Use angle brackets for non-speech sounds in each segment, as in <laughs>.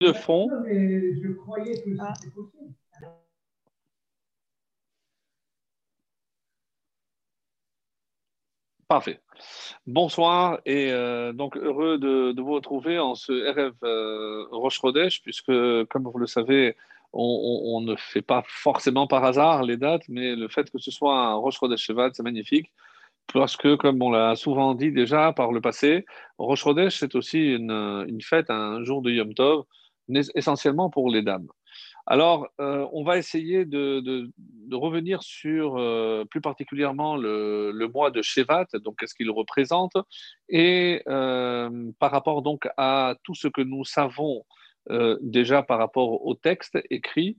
de fond. je croyais que c'était possible. Parfait. Bonsoir et euh, donc heureux de, vous retrouver en ce RF euh, Roche puisque comme vous le savez, on, ne fait pas forcément par hasard les dates, mais le fait que ce soit un Roche Chodesh Shevat, c'est magnifique parce que, comme on l'a souvent dit déjà par le passé, Rosh c'est aussi une, une, fête, un jour de Yom Tov, essentiellement pour les dames. Alors, euh, on va essayer de, revenir sur euh, plus particulièrement le, mois de Shevat, donc qu'est-ce qu'il représente, et euh, par rapport donc à tout ce que nous savons déjà par rapport au texte écrit,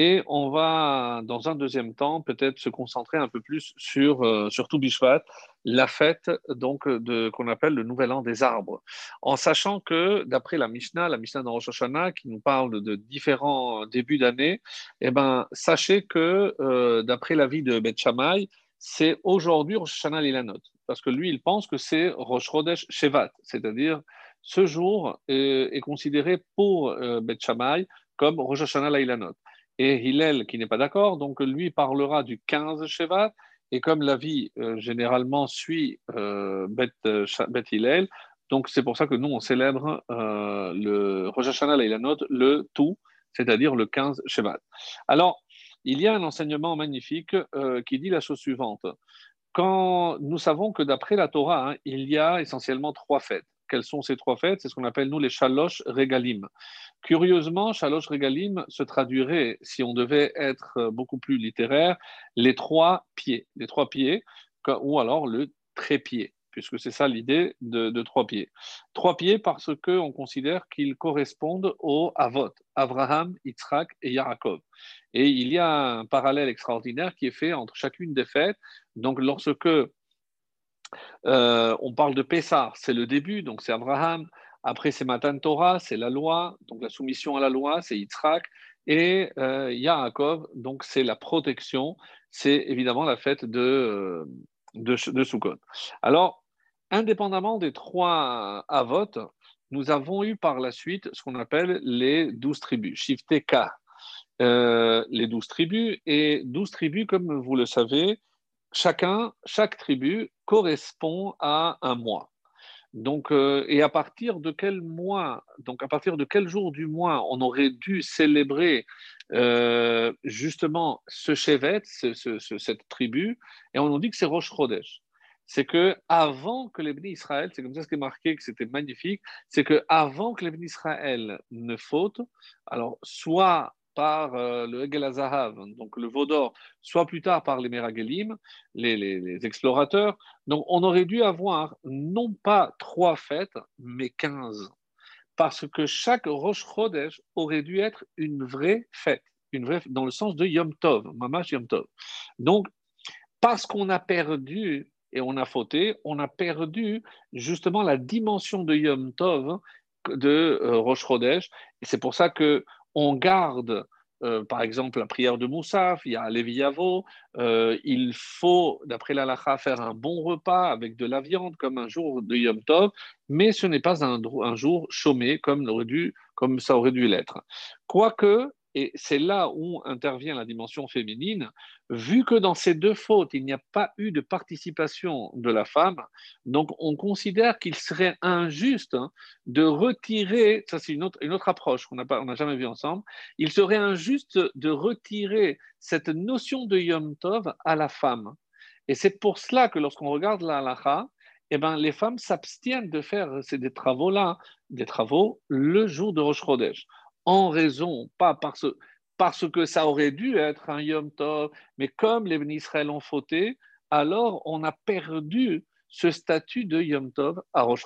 et on va, dans un deuxième temps, peut-être se concentrer un peu plus sur, euh, sur Bishvat, la fête donc de, qu'on appelle le Nouvel An des arbres. En sachant que, d'après la Mishnah, la Mishnah dans Rosh Hashanah, qui nous parle de différents débuts d'année, eh ben, sachez que, euh, d'après l'avis de Beth Shammai, c'est aujourd'hui Rosh Hashanah Lilanot. Parce que lui, il pense que c'est Rosh Chodesh Shevat, c'est-à-dire ce jour est, considéré pour euh, Beth Shammai comme Rosh Hashanah Lilanot et Hillel qui n'est pas d'accord, donc lui parlera du 15 Shevat, et comme la vie euh, généralement suit euh, Beth, euh, Hillel, donc c'est pour ça que nous on célèbre euh, le Rosh Hashanah Leilanot, le tout, c'est-à-dire le 15 Shevat. Alors, il y a un enseignement magnifique qui dit la chose suivante. Quand nous savons que d'après la Torah, hein, il y a essentiellement trois fêtes. Quelles sont ces trois fêtes C'est ce qu'on appelle nous les Shalosh Regalim. Curieusement, Shalosh Regalim se traduirait, si on devait être beaucoup plus littéraire, les trois pieds, les trois pieds, ou alors le trépied, puisque c'est ça l'idée de, trois pieds. Trois pieds parce qu'on considère qu'ils correspondent aux Avot, Abraham, Yitzhak et Yaakov. Et il y a un parallèle extraordinaire qui est fait entre chacune des fêtes. Donc, lorsque euh, on parle de Pessah, c'est le début, donc c'est Abraham. Après, c'est Matan Torah, c'est la loi, donc la soumission à la loi, c'est Yitzhak. Et euh, Yaakov, donc c'est la protection, c'est évidemment la fête de, euh, de, Sukkot. Alors, indépendamment des trois avot, nous avons eu par la suite ce qu'on appelle les douze tribus, Shifteka, euh, les douze tribus. Et douze tribus, comme vous le savez, chacun, chaque tribu correspond à un mois. Donc, euh, et à partir de quel mois, donc à partir de quel jour du mois on aurait dû célébrer euh, justement ce Shevet, cette tribu, et on nous dit que c'est Rosh Chodesh. C'est que avant que les Israël, c'est comme ça ce qui est marqué, que c'était magnifique, c'est que avant que les Israël ne fautent, alors soit par euh, le Egel donc le Vaudor, soit plus tard par les Meragelim, les, explorateurs. Donc on aurait dû avoir non pas trois fêtes, mais quinze. Parce que chaque Rosh Chodesh aurait dû être une vraie fête, une vraie, dans le sens de Yom Tov, Mamash Yom Tov. Donc, parce qu'on a perdu et on a fauté, on a perdu justement la dimension de Yom Tov de euh, Rosh Chodesh. Et c'est pour ça que on garde, euh, par exemple, la prière de Moussaf, il y a Léviavo, euh, il faut, d'après l'Alacha, faire un bon repas avec de la viande comme un jour de Yom Tov, mais ce n'est pas un, jour chômé comme, comme ça aurait dû l'être. Quoique, et c'est là où intervient la dimension féminine. Vu que dans ces deux fautes, il n'y a pas eu de participation de la femme, donc on considère qu'il serait injuste hein, de retirer, ça c'est une autre, une autre approche qu'on n'a jamais vue ensemble, il serait injuste de retirer cette notion de Yom Tov à la femme. Et c'est pour cela que lorsqu'on regarde la halacha, eh ben, les femmes s'abstiennent de faire ces des travaux-là, des travaux le jour de Rosh Chodesh en raison, pas parce, parce que ça aurait dû être un Yom Tov, mais comme les Israël ont fauté, alors on a perdu ce statut de Yom Tov à Rosh.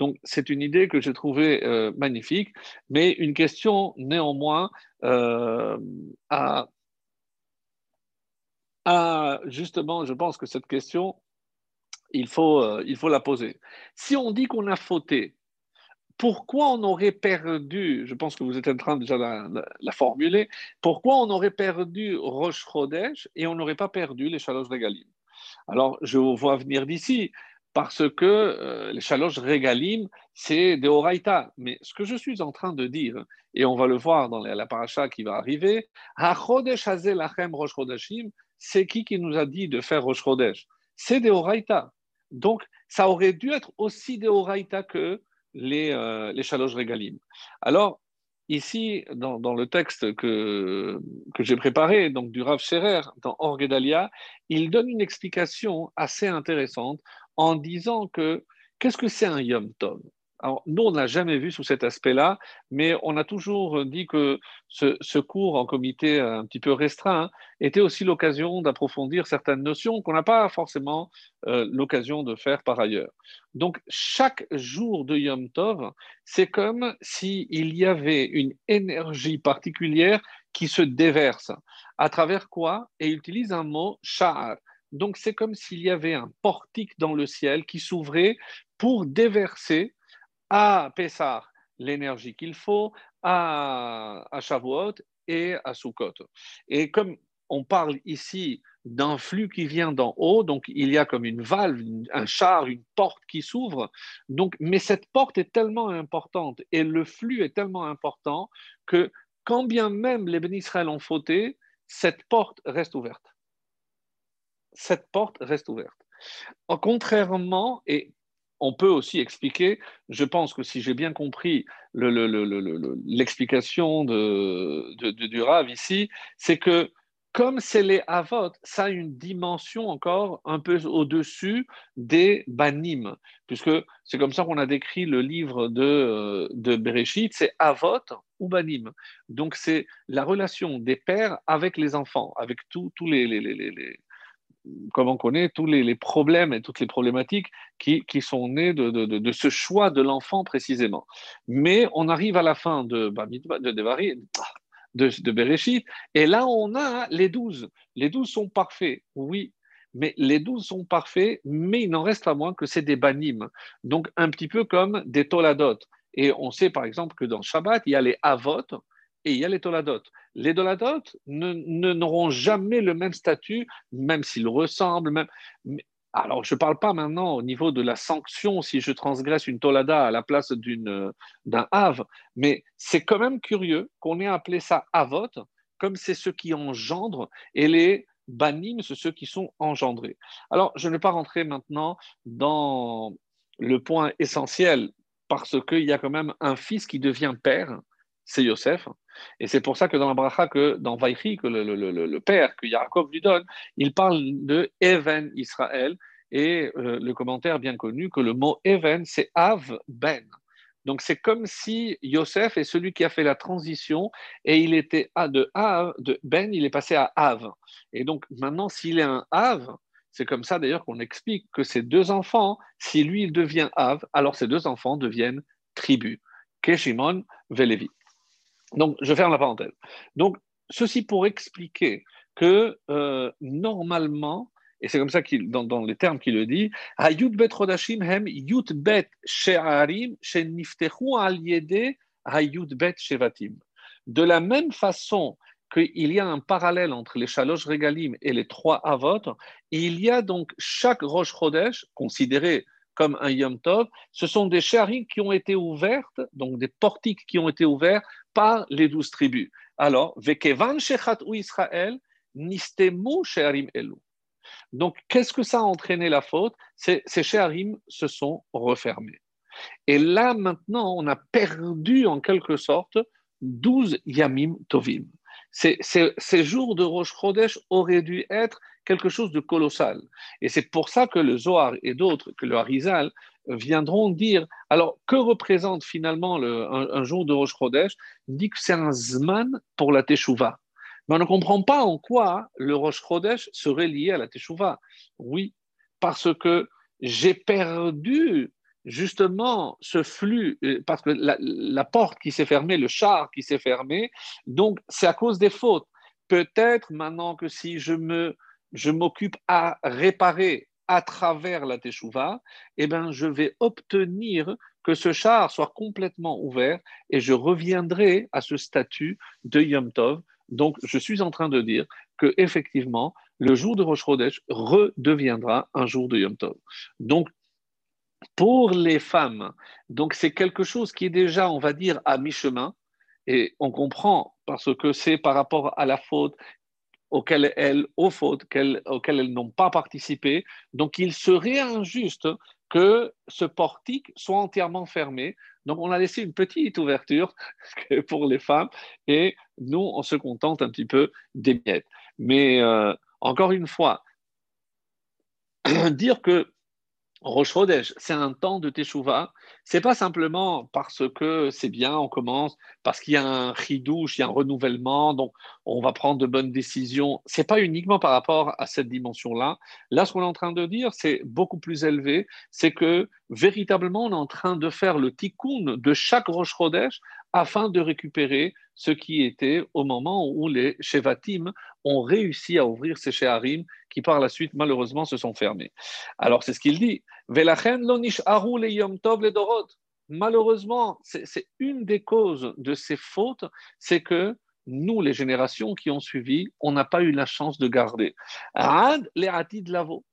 Donc, c'est une idée que j'ai trouvée euh, magnifique, mais une question néanmoins euh, à, justement, je pense que cette question, il faut, euh, il faut la poser. Si on dit qu'on a fauté, pourquoi on aurait perdu, je pense que vous êtes en train déjà de la, formuler, pourquoi on aurait perdu Roche et on n'aurait pas perdu les Shalosh Regalim Alors, je vous vois venir d'ici, parce que euh, les chaloches régalim, c'est des oraita. Mais ce que je suis en train de dire, et on va le voir dans la, paracha qui va arriver, c'est qui qui nous a dit de faire rosh C'est des oraita. Donc, ça aurait dû être aussi des oraita que les, euh, les. Alors, ici, dans, le texte que, que j'ai préparé, donc du Rav Scherer, dans Orgedalia, il donne une explication assez intéressante en disant que qu'est-ce que c'est un Yom Tov? Nous, on n'a jamais vu sous cet aspect-là, mais on a toujours dit que ce, cours en comité un petit peu restreint était aussi l'occasion d'approfondir certaines notions qu'on n'a pas forcément euh, l'occasion de faire par ailleurs. Donc, chaque jour de Yom Tov, c'est comme s'il y avait une énergie particulière qui se déverse. À travers quoi? Et il utilise un mot sha'ar. Donc, c'est comme s'il y avait un portique dans le ciel qui s'ouvrait pour déverser à Pessah l'énergie qu'il faut, à, à Shavuot et à Sukkot. Et comme on parle ici d'un flux qui vient d'en haut, donc il y a comme une valve, un char, une porte qui s'ouvre. Donc, mais cette porte est tellement importante et le flux est tellement important que quand bien même les bénisraëls ont fauté, cette porte reste ouverte. Cette porte reste ouverte. Contrairement, et on peut aussi expliquer, je pense que si j'ai bien compris l'explication de, du Rav ici, c'est que comme c'est les Avot, ça a une dimension encore un peu au-dessus des Banim, puisque c'est comme ça qu'on a décrit le livre de, de Bereshit, c'est Avot ou Banim. Donc c'est la relation des pères avec les enfants, avec tous les, les, comme on connaît, tous les, problèmes et toutes les problématiques qui, sont nées de, ce choix de l'enfant précisément. Mais on arrive à la fin de, de, de, de Bereshit, et là on a les douze. Les douze sont parfaits, oui, mais les douze sont parfaits, mais il n'en reste pas moins que c'est des banim. Donc un petit peu comme des toladot. Et on sait par exemple que dans Shabbat, il y a les avot, et il y a les toladot. Les toladot n'auront jamais le même statut, même s'ils ressemblent. Alors, je ne parle pas maintenant au niveau de la sanction si je transgresse une tolada à la place d'un ave, mais c'est quand même curieux qu'on ait appelé ça avot, comme c'est ce qui engendre, et les banim, c'est ceux qui sont engendrés. Alors, je ne vais pas rentrer maintenant dans le point essentiel, parce qu'il y a quand même un fils qui devient père, c'est Yosef. Et c'est pour ça que dans la bracha, que dans Vaïchi, que le, père, que Yaakov lui donne, il parle de Even Israël. Et euh, le commentaire bien connu que le mot Even, c'est Av Ben. Donc c'est comme si Yosef est celui qui a fait la transition et il était à de Av, de Ben, il est passé à Av. Et donc maintenant, s'il est un Av, c'est comme ça d'ailleurs qu'on explique que ces deux enfants, si lui il devient Av, alors ces deux enfants deviennent tribus, Keshimon, Velevi. Donc, je ferme la parenthèse. Donc, ceci pour expliquer que euh, normalement, et c'est comme ça qu'il, dans, les termes qu'il le dit, bet rodashim hem bet she'arim al yede bet shevatim. De la même façon qu'il y a un parallèle entre les chalosh regalim et les trois avot, il y a donc chaque roche chodesh, considéré comme un Yom Tov, ce sont des sharim qui ont été ouvertes, donc des portiques qui ont été ouverts par les douze tribus. Alors, Vekevan Shechat ou Israël, Nistemu Sheharim Elu. Donc, qu'est-ce que ça a entraîné la faute? Ces Sheharim se sont refermés. Et là, maintenant, on a perdu en quelque sorte 12 Yamim Tovim. Ces, jours de Rosh Chodesh auraient dû être quelque chose de colossal. Et c'est pour ça que le Zohar et d'autres, que le Harizal, viendront dire alors que représente finalement le, un, jour de Rosh Chodesh? Il dit que c'est un Zman pour la Teshuvah. Mais on ne comprend pas en quoi le Rosh Chodesh serait lié à la Teshuvah. Oui, parce que j'ai perdu justement ce flux, euh, parce que la porte qui s'est fermée, le char qui s'est fermé, donc c'est à cause des fautes. Peut-être maintenant que si je me je m'occupe à réparer à travers la teshuva, eh ben, je vais obtenir que ce char soit complètement ouvert et je reviendrai à ce statut de Yom Tov. Donc, je suis en train de dire que effectivement, le jour de Rosh Chodesh redeviendra un jour de Yom Tov. Donc, pour les femmes, donc c'est quelque chose qui est déjà, on va dire, à mi-chemin, et on comprend parce que c'est par rapport à la faute auxquelles elles, aux fautes auxquelles elles n'ont pas participé. Donc il serait injuste que ce portique soit entièrement fermé. Donc on a laissé une petite ouverture <laughs> pour les femmes et nous, on se contente un petit peu des miettes. Mais euh, encore une fois, <clears throat> dire que Rosh c'est un temps de Teshuvah. C'est pas simplement parce que c'est bien, on commence, parce qu'il y a un ridouche, il y a un renouvellement, donc on va prendre de bonnes décisions. C'est pas uniquement par rapport à cette dimension-là. Là, ce qu'on est en train de dire, c'est beaucoup plus élevé. C'est que véritablement, on est en train de faire le tikkun de chaque Rosh afin de récupérer ce qui était au moment où les Shevatim ont réussi à ouvrir ces Sheharim qui par la suite malheureusement se sont fermés. Alors c'est ce qu'il dit. Malheureusement, c'est une des causes de ces fautes, c'est que nous, les générations qui ont suivi, on n'a pas eu la chance de garder. Les lavo.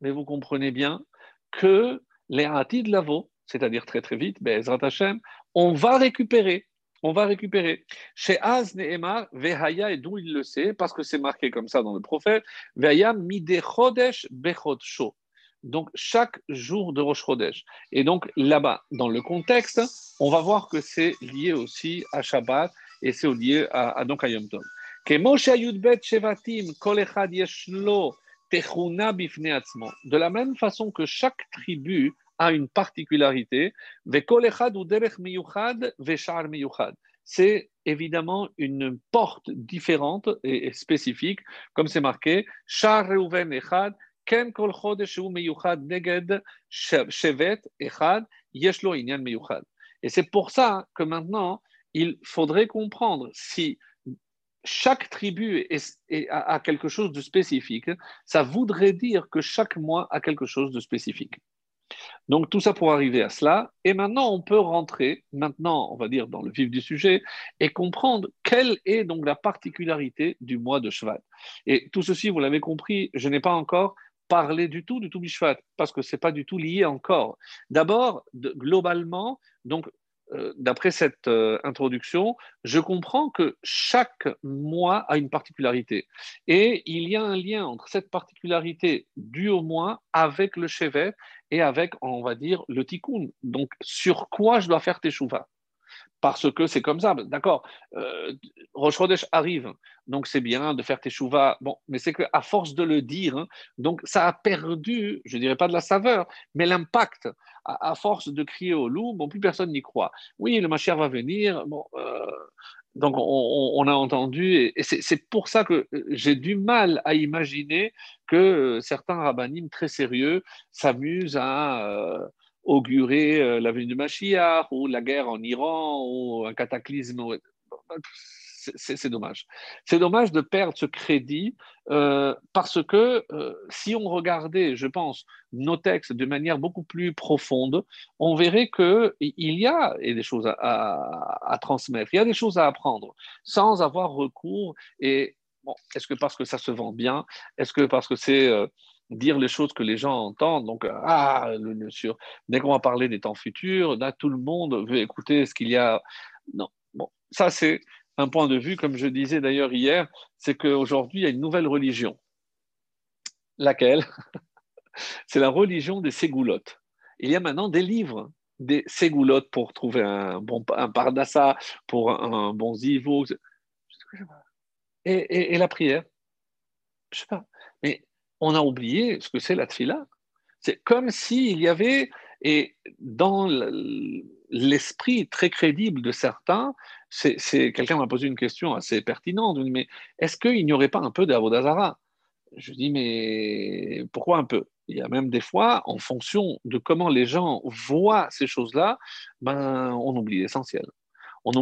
Mais vous comprenez bien que les de lavo, c'est-à-dire très très vite, Bezrat Hashem, on va récupérer. On va récupérer. Chez Az Nehemar, Vehaya, et d'où il le sait, parce que c'est marqué comme ça dans le prophète, Vehaya mide chodesh bechot sho. Donc, chaque jour de Rosh Chodesh. Et donc, là-bas, dans le contexte, on va voir que c'est lié aussi à Shabbat et c'est lié à, à, donc à Yom Tov. De la même façon que chaque tribu a une particularité. C'est évidemment une porte différente et spécifique, comme c'est marqué. Et c'est pour ça que maintenant, il faudrait comprendre si chaque tribu a quelque chose de spécifique, ça voudrait dire que chaque mois a quelque chose de spécifique. Donc tout ça pour arriver à cela. Et maintenant, on peut rentrer, maintenant, on va dire, dans le vif du sujet et comprendre quelle est donc la particularité du mois de Shvat. Et tout ceci, vous l'avez compris, je n'ai pas encore parlé du tout du tout parce que ce n'est pas du tout lié encore. D'abord, globalement, donc euh, d'après cette euh, introduction, je comprends que chaque mois a une particularité. Et il y a un lien entre cette particularité due au mois avec le chevet et avec, on va dire, le tikkun. Donc, sur quoi je dois faire teshuva? Parce que c'est comme ça. D'accord, euh, Rosh arrive, donc c'est bien de faire teshuva. Bon, mais c'est qu'à force de le dire, hein, donc ça a perdu, je dirais pas de la saveur, mais l'impact. À, force de crier au loup, bon, plus personne n'y croit. Oui, le Mashiach va venir. Euh, donc on, a entendu, et c'est pour ça que j'ai du mal à imaginer que certains rabbinimes très sérieux s'amusent à euh, augurer euh, la venue du Mashiach ou la guerre en Iran ou un cataclysme. C'est dommage. C'est dommage de perdre ce crédit euh, parce que euh, si on regardait, je pense, nos textes de manière beaucoup plus profonde, on verrait qu'il y a des choses à, transmettre, il y a des choses à apprendre sans avoir recours. Et est-ce que parce que ça se vend bien? Est-ce que parce que c'est dire les choses que les gens entendent. Donc, euh, ah, le, sur, dès qu'on va parler des temps futurs, là, tout le monde veut écouter ce qu'il y a. Non, bon, ça, c'est un point de vue, comme je disais d'ailleurs hier, c'est qu'aujourd'hui, il y a une nouvelle religion. Laquelle? <laughs> C'est la religion des ségoulottes. Il y a maintenant des livres des ségoulottes pour trouver un bon un pardassa, pour un, bon zivo. Et, la prière? Je sais pas. Mais on a oublié ce que c'est la tfila. C'est comme s'il y avait, et dans l'esprit très crédible de certains, quelqu'un m'a posé une question assez pertinente. mais est-ce qu'il n'y aurait pas un peu d'Avodazara Je dis, mais pourquoi un peu? Il y a même des fois, en fonction de comment les gens voient ces choses-là, ben, on oublie l'essentiel.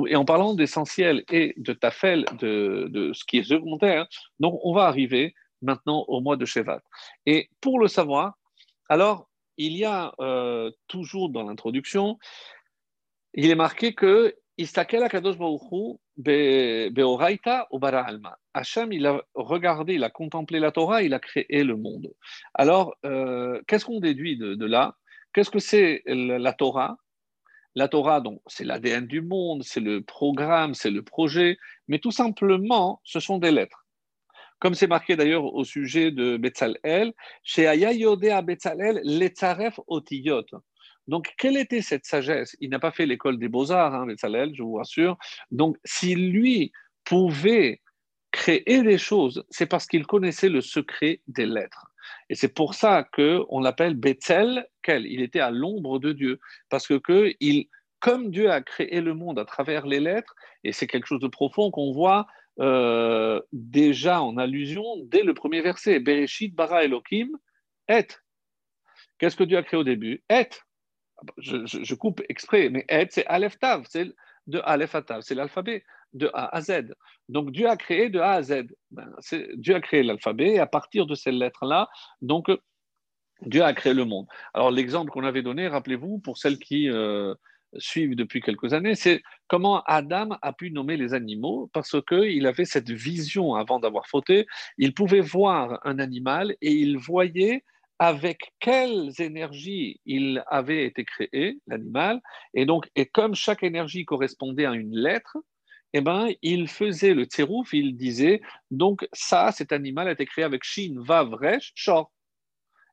et en parlant d'essentiel et de tafel, de, de, ce qui est secondaire, donc on va arriver maintenant au mois de Shevat. Et pour le savoir, alors, il y a euh, toujours dans l'introduction, il est marqué que Istakel Akadosh Beoraita ou Alma. Hachem, il a regardé, il a contemplé la Torah, il a créé le monde. Alors, euh, qu'est-ce qu'on déduit de, là? Qu'est-ce que c'est la Torah? La Torah, donc, c'est l'ADN du monde, c'est le programme, c'est le projet, mais tout simplement, ce sont des lettres. Comme c'est marqué d'ailleurs au sujet de Betzalel, chez Aya Yodea Betzalel, Letzaref Otiyot. Donc, quelle était cette sagesse? Il n'a pas fait l'école des beaux-arts, hein, Betzalel, je vous rassure. Donc, si lui pouvait créer des choses, c'est parce qu'il connaissait le secret des lettres. Et c'est pour ça qu'on l'appelle Betzel, quel Il était à l'ombre de Dieu. Parce que, que comme Dieu a créé le monde à travers les lettres, et c'est quelque chose de profond qu'on voit euh, déjà en allusion dès le premier verset. Bereshit bara Elohim et. Qu'est-ce que Dieu a créé au début? Et. Je, coupe exprès, mais et, c'est Aleph Tav, c'est de Aleph Tav, c'est l'alphabet de A à Z. Donc Dieu a créé de A à Z. Ben, Dieu a créé l'alphabet et à partir de ces lettres-là, donc Dieu a créé le monde. Alors l'exemple qu'on avait donné, rappelez-vous, pour celles qui euh, suivent depuis quelques années, c'est comment Adam a pu nommer les animaux parce qu'il avait cette vision avant d'avoir fauté. Il pouvait voir un animal et il voyait avec quelles énergies il avait été créé, l'animal. Et donc, et comme chaque énergie correspondait à une lettre, eh ben, il faisait le tserouf, il disait, donc ça, cet animal a été créé avec Shin, Vav, Resh, Shor.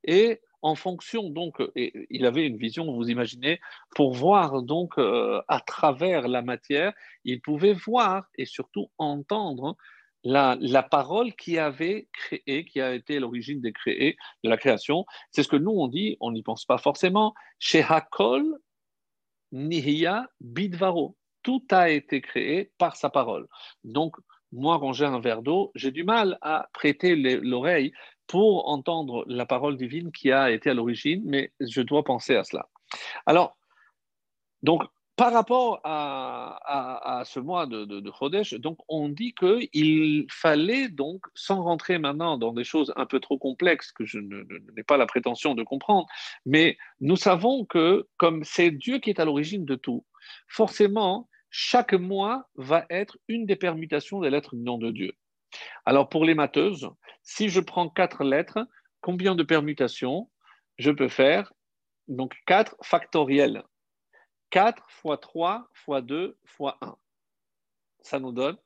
Et en fonction, donc, il avait une vision, vous imaginez, pour voir donc euh, à travers la matière, il pouvait voir et surtout entendre la, parole qui avait créé, qui a été l'origine des créés, de la création. C'est ce que nous on dit, on n'y pense pas forcément. Chez Hakol, Nihya Bidvaro. Tout a été créé par sa parole. Donc, moi, quand j'ai un verre d'eau, j'ai du mal à prêter l'oreille pour entendre la parole divine qui a été à l'origine, mais je dois penser à cela. Alors, donc, par rapport à, ce mois de, de, Chodesh, donc on dit qu'il fallait donc, sans rentrer maintenant dans des choses un peu trop complexes que je n'ai pas la prétention de comprendre, mais nous savons que comme c'est Dieu qui est à l'origine de tout, forcément, chaque mois va être une des permutations des lettres du nom de Dieu. Alors pour les matheuses, si je prends quatre lettres, combien de permutations je peux faire? Donc 4 factoriels. 4 fois 3 fois 2 fois 1. Ça nous donne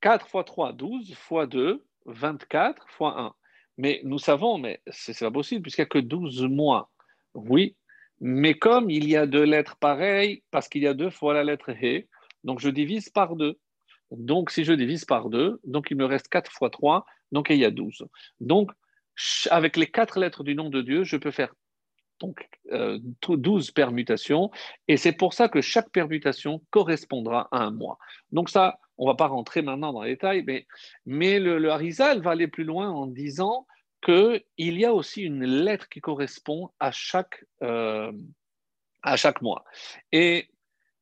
4 fois 3, 12 fois 2, 24 fois 1. Mais nous savons, mais ce n'est pas possible puisqu'il n'y a que 12 mois. Oui, mais comme il y a deux lettres pareilles, parce qu'il y a deux fois la lettre He, donc je divise par deux. Donc si je divise par deux, donc il me reste 4 fois 3, donc il y a 12. Donc avec les quatre lettres du nom de Dieu, je peux faire donc euh, 12 permutations, et c'est pour ça que chaque permutation correspondra à un mois. Donc ça, on ne va pas rentrer maintenant dans les détails, mais, le, Harizal va aller plus loin en disant qu'il y a aussi une lettre qui correspond à chaque, euh, mois. Et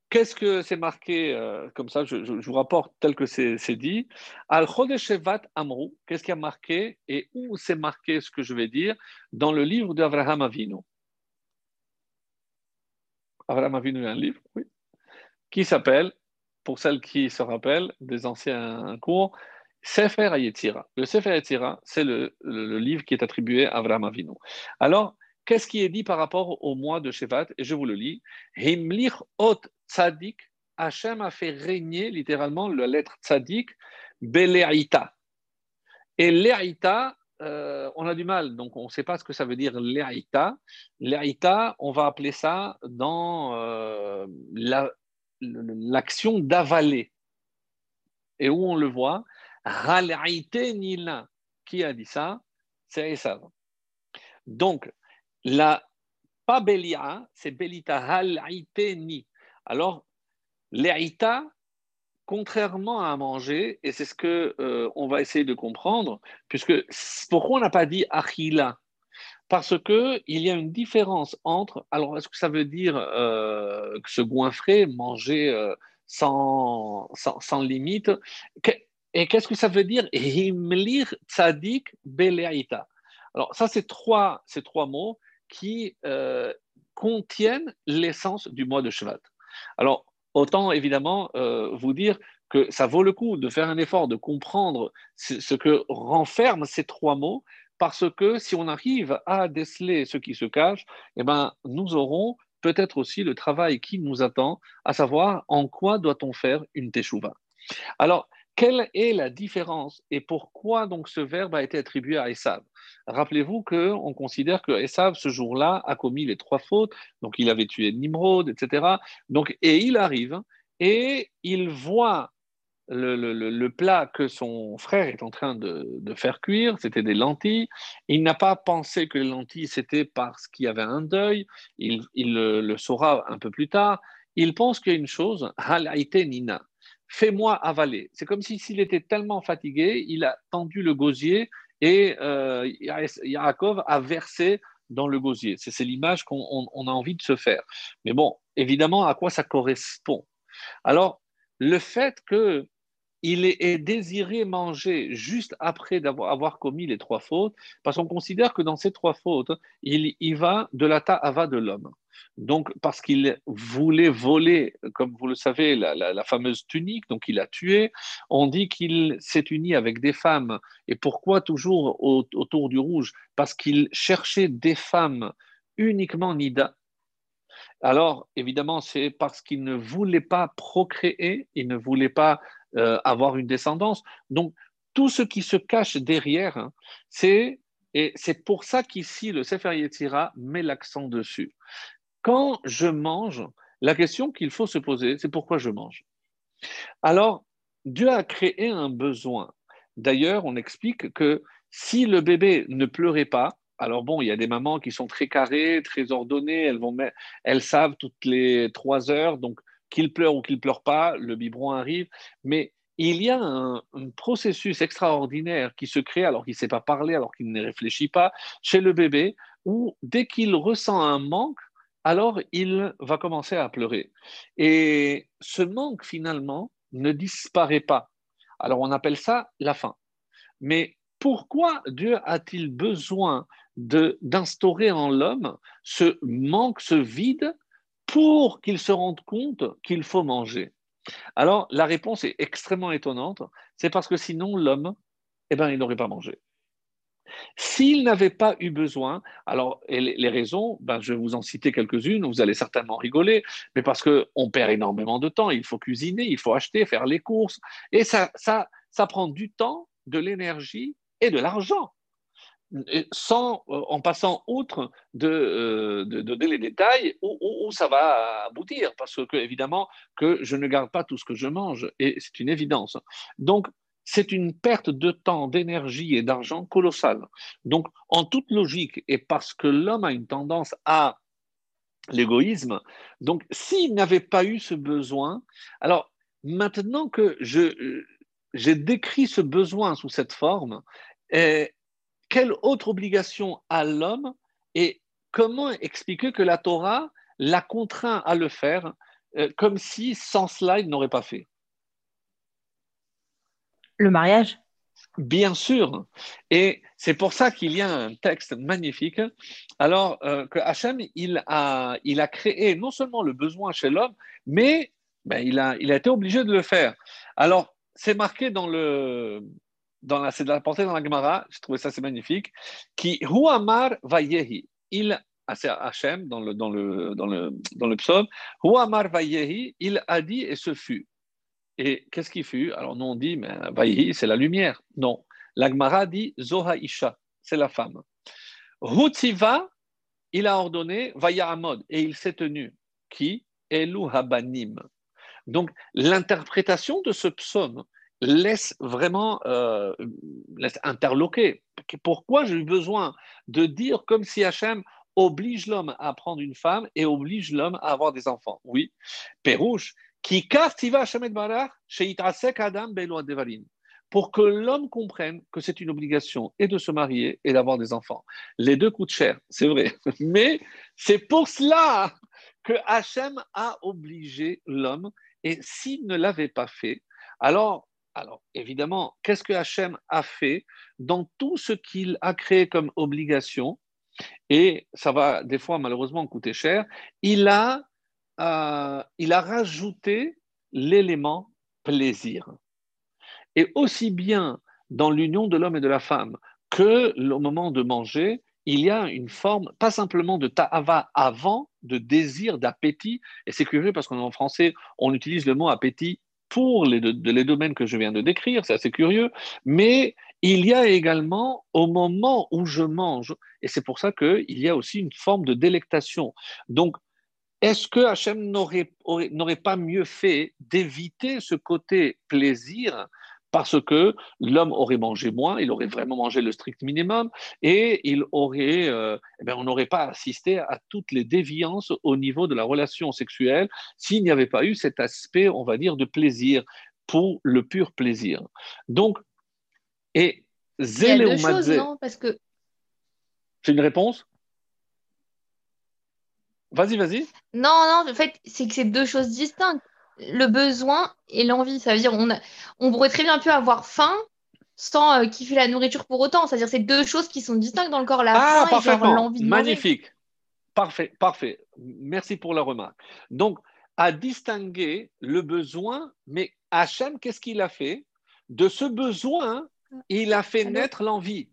qu'est-ce que c'est marqué euh, comme ça je, vous rapporte tel que c'est dit. Al Chodeshevat Amrou, qu'est-ce qui a marqué et où c'est marqué ce que je vais dire dans le livre d'Abraham Avinu? Abraham Avinu a un livre, oui, qui s'appelle, pour celles qui se rappellent des anciens cours, Sefer Yetzira. Le Sefer Yetzira, c'est le, livre qui est attribué à Abraham Avinu. Alors, qu'est-ce qui est dit par rapport au mois de Shevat? Et je vous le lis. Himlich ot tzadik, Hachem a fait régner littéralement la lettre tzadik, Beleaïta. Et Leaïta, euh, on a du mal, donc on ne sait pas ce que ça veut dire Leaïta. Leaïta, on va appeler ça dans euh, l'action d'avaler. Et où on le voit, Nila. Qui a dit ça? C'est Esav. Donc, la pas c'est Belita ni. Alors, l'Aïta, contrairement à manger, et c'est ce que euh, on va essayer de comprendre, puisque pourquoi on n'a pas dit Achila Parce qu'il y a une différence entre. Alors, est-ce que ça veut dire euh, se goinfrer, manger euh, sans, sans, limite et qu'est-ce que ça veut dire? Himlir tzadik beleaita. Alors, ça, c'est trois, ces trois mots qui euh, contiennent l'essence du mois de Shvat. Alors, autant évidemment euh, vous dire que ça vaut le coup de faire un effort de comprendre ce, que renferment ces trois mots parce que si on arrive à déceler ce qui se cache, eh ben, nous aurons peut-être aussi le travail qui nous attend, à savoir en quoi doit-on faire une teshuva. Alors, quelle est la différence et pourquoi donc ce verbe a été attribué à Esav? Rappelez-vous qu'on considère que Esav, ce jour-là, a commis les trois fautes, donc il avait tué Nimrod, etc. Donc, et il arrive et il voit le, plat que son frère est en train de, faire cuire, c'était des lentilles. Il n'a pas pensé que les lentilles, c'était parce qu'il y avait un deuil. Il, le, saura un peu plus tard. Il pense qu'il y a une chose, nina, fais-moi avaler. C'est comme si s'il était tellement fatigué, il a tendu le gosier et euh, Yaakov a versé dans le gosier. C'est l'image qu'on a envie de se faire. Mais bon, évidemment, à quoi ça correspond? Alors, le fait que il est désiré manger juste après avoir commis les trois fautes, parce qu'on considère que dans ces trois fautes, il y va de la ta'ava de l'homme. Donc, parce qu'il voulait voler, comme vous le savez, la, fameuse tunique, donc il a tué. On dit qu'il s'est uni avec des femmes. Et pourquoi toujours autour du rouge? Parce qu'il cherchait des femmes uniquement nida. Alors, évidemment, c'est parce qu'il ne voulait pas procréer, il ne voulait pas euh, avoir une descendance. Donc, tout ce qui se cache derrière, hein, c'est et c'est pour ça qu'ici le Sefer Yetzira met l'accent dessus. Quand je mange, la question qu'il faut se poser, c'est pourquoi je mange. Alors, Dieu a créé un besoin. D'ailleurs, on explique que si le bébé ne pleurait pas, alors bon, il y a des mamans qui sont très carrées, très ordonnées, elles, vont elles savent toutes les trois heures, donc qu'il pleure ou qu'il pleure pas, le biberon arrive. Mais il y a un, processus extraordinaire qui se crée alors qu'il ne sait pas parler, alors qu'il ne réfléchit pas chez le bébé, où dès qu'il ressent un manque, alors il va commencer à pleurer. Et ce manque, finalement, ne disparaît pas. Alors on appelle ça la faim. Mais pourquoi Dieu a-t-il besoin d'instaurer en l'homme ce manque, ce vide pour qu'il se rende compte qu'il faut manger Alors, la réponse est extrêmement étonnante. C'est parce que sinon, l'homme, eh ben, il n'aurait pas mangé. S'il n'avait pas eu besoin, alors les, raisons, ben, je vais vous en citer quelques-unes, vous allez certainement rigoler, mais parce qu'on perd énormément de temps, il faut cuisiner, il faut acheter, faire les courses, et ça prend du temps, de l'énergie et de l'argent sans, euh, en passant outre de, euh, donner les détails où, ça va aboutir, parce que évidemment que je ne garde pas tout ce que je mange, et c'est une évidence. Donc, c'est une perte de temps, d'énergie et d'argent colossale. Donc, en toute logique, et parce que l'homme a une tendance à l'égoïsme, donc s'il n'avait pas eu ce besoin, alors maintenant que je, j'ai décrit ce besoin sous cette forme, quelle autre obligation a l'homme et comment expliquer que la Torah l'a contraint à le faire euh, comme si sans cela il n'aurait pas fait? Le mariage Bien sûr. Et c'est pour ça qu'il y a un texte magnifique. Alors euh, que Hachem, il a, il a créé non seulement le besoin chez l'homme, mais ben, il, a, il a été obligé de le faire. Alors, c'est marqué dans le, dans la, c'est de la portée dans la Gemara, je trouvais ça c'est magnifique, qui Huamar Vayehi, il, ah, c'est Hachem dans le, dans le, dans le, dans le psaume, Huamar Vayehi, il a dit et ce fut. Et qu'est-ce qui fut? Alors nous on dit, mais Vayehi c'est la lumière. Non, la Gemara dit Zoha Isha, c'est la femme. Hutiva, il a ordonné Amod, et il s'est tenu. Qui? Elu Habanim. Donc l'interprétation de ce psaume, laisse vraiment euh, laisse interloquer. Pourquoi j'ai eu besoin de dire comme si Hachem oblige l'homme à prendre une femme et oblige l'homme à avoir des enfants? Oui, Pérouche, qui Adam pour que l'homme comprenne que c'est une obligation et de se marier et d'avoir des enfants. Les deux coûtent cher, c'est vrai, <laughs> mais c'est pour cela que Hachem a obligé l'homme. Et s'il ne l'avait pas fait, alors alors, évidemment, qu'est-ce que Hachem a fait dans tout ce qu'il a créé comme obligation? Et ça va des fois malheureusement coûter cher. Il a, euh, il a rajouté l'élément plaisir. Et aussi bien dans l'union de l'homme et de la femme que au moment de manger, il y a une forme, pas simplement de ta'ava avant, de désir, d'appétit, et c'est curieux parce qu'en français, on utilise le mot appétit pour les, domaines que je viens de décrire, c'est assez curieux, mais il y a également au moment où je mange, et c'est pour ça qu'il y a aussi une forme de délectation. Donc, est-ce que Hachem n'aurait pas mieux fait d'éviter ce côté plaisir parce que l'homme aurait mangé moins, il aurait vraiment mangé le strict minimum, et il aurait, euh, eh on n'aurait pas assisté à toutes les déviances au niveau de la relation sexuelle s'il n'y avait pas eu cet aspect, on va dire, de plaisir pour le pur plaisir. Donc, et Zéle ou non? Parce que c'est une réponse? Vas-y, vas-y. Non, non, en fait, c'est que c'est deux choses distinctes le besoin et l'envie. Ça veut dire on, on pourrait très bien pu avoir faim sans euh, kiffer la nourriture pour autant. C'est-à-dire c'est deux choses qui sont distinctes dans le corps. La ah, faim et l'envie Magnifique. Parfait, parfait. Merci pour la remarque. Donc, à distinguer le besoin, mais Hachem, qu'est-ce qu'il a fait? De ce besoin, il a fait naître l'envie.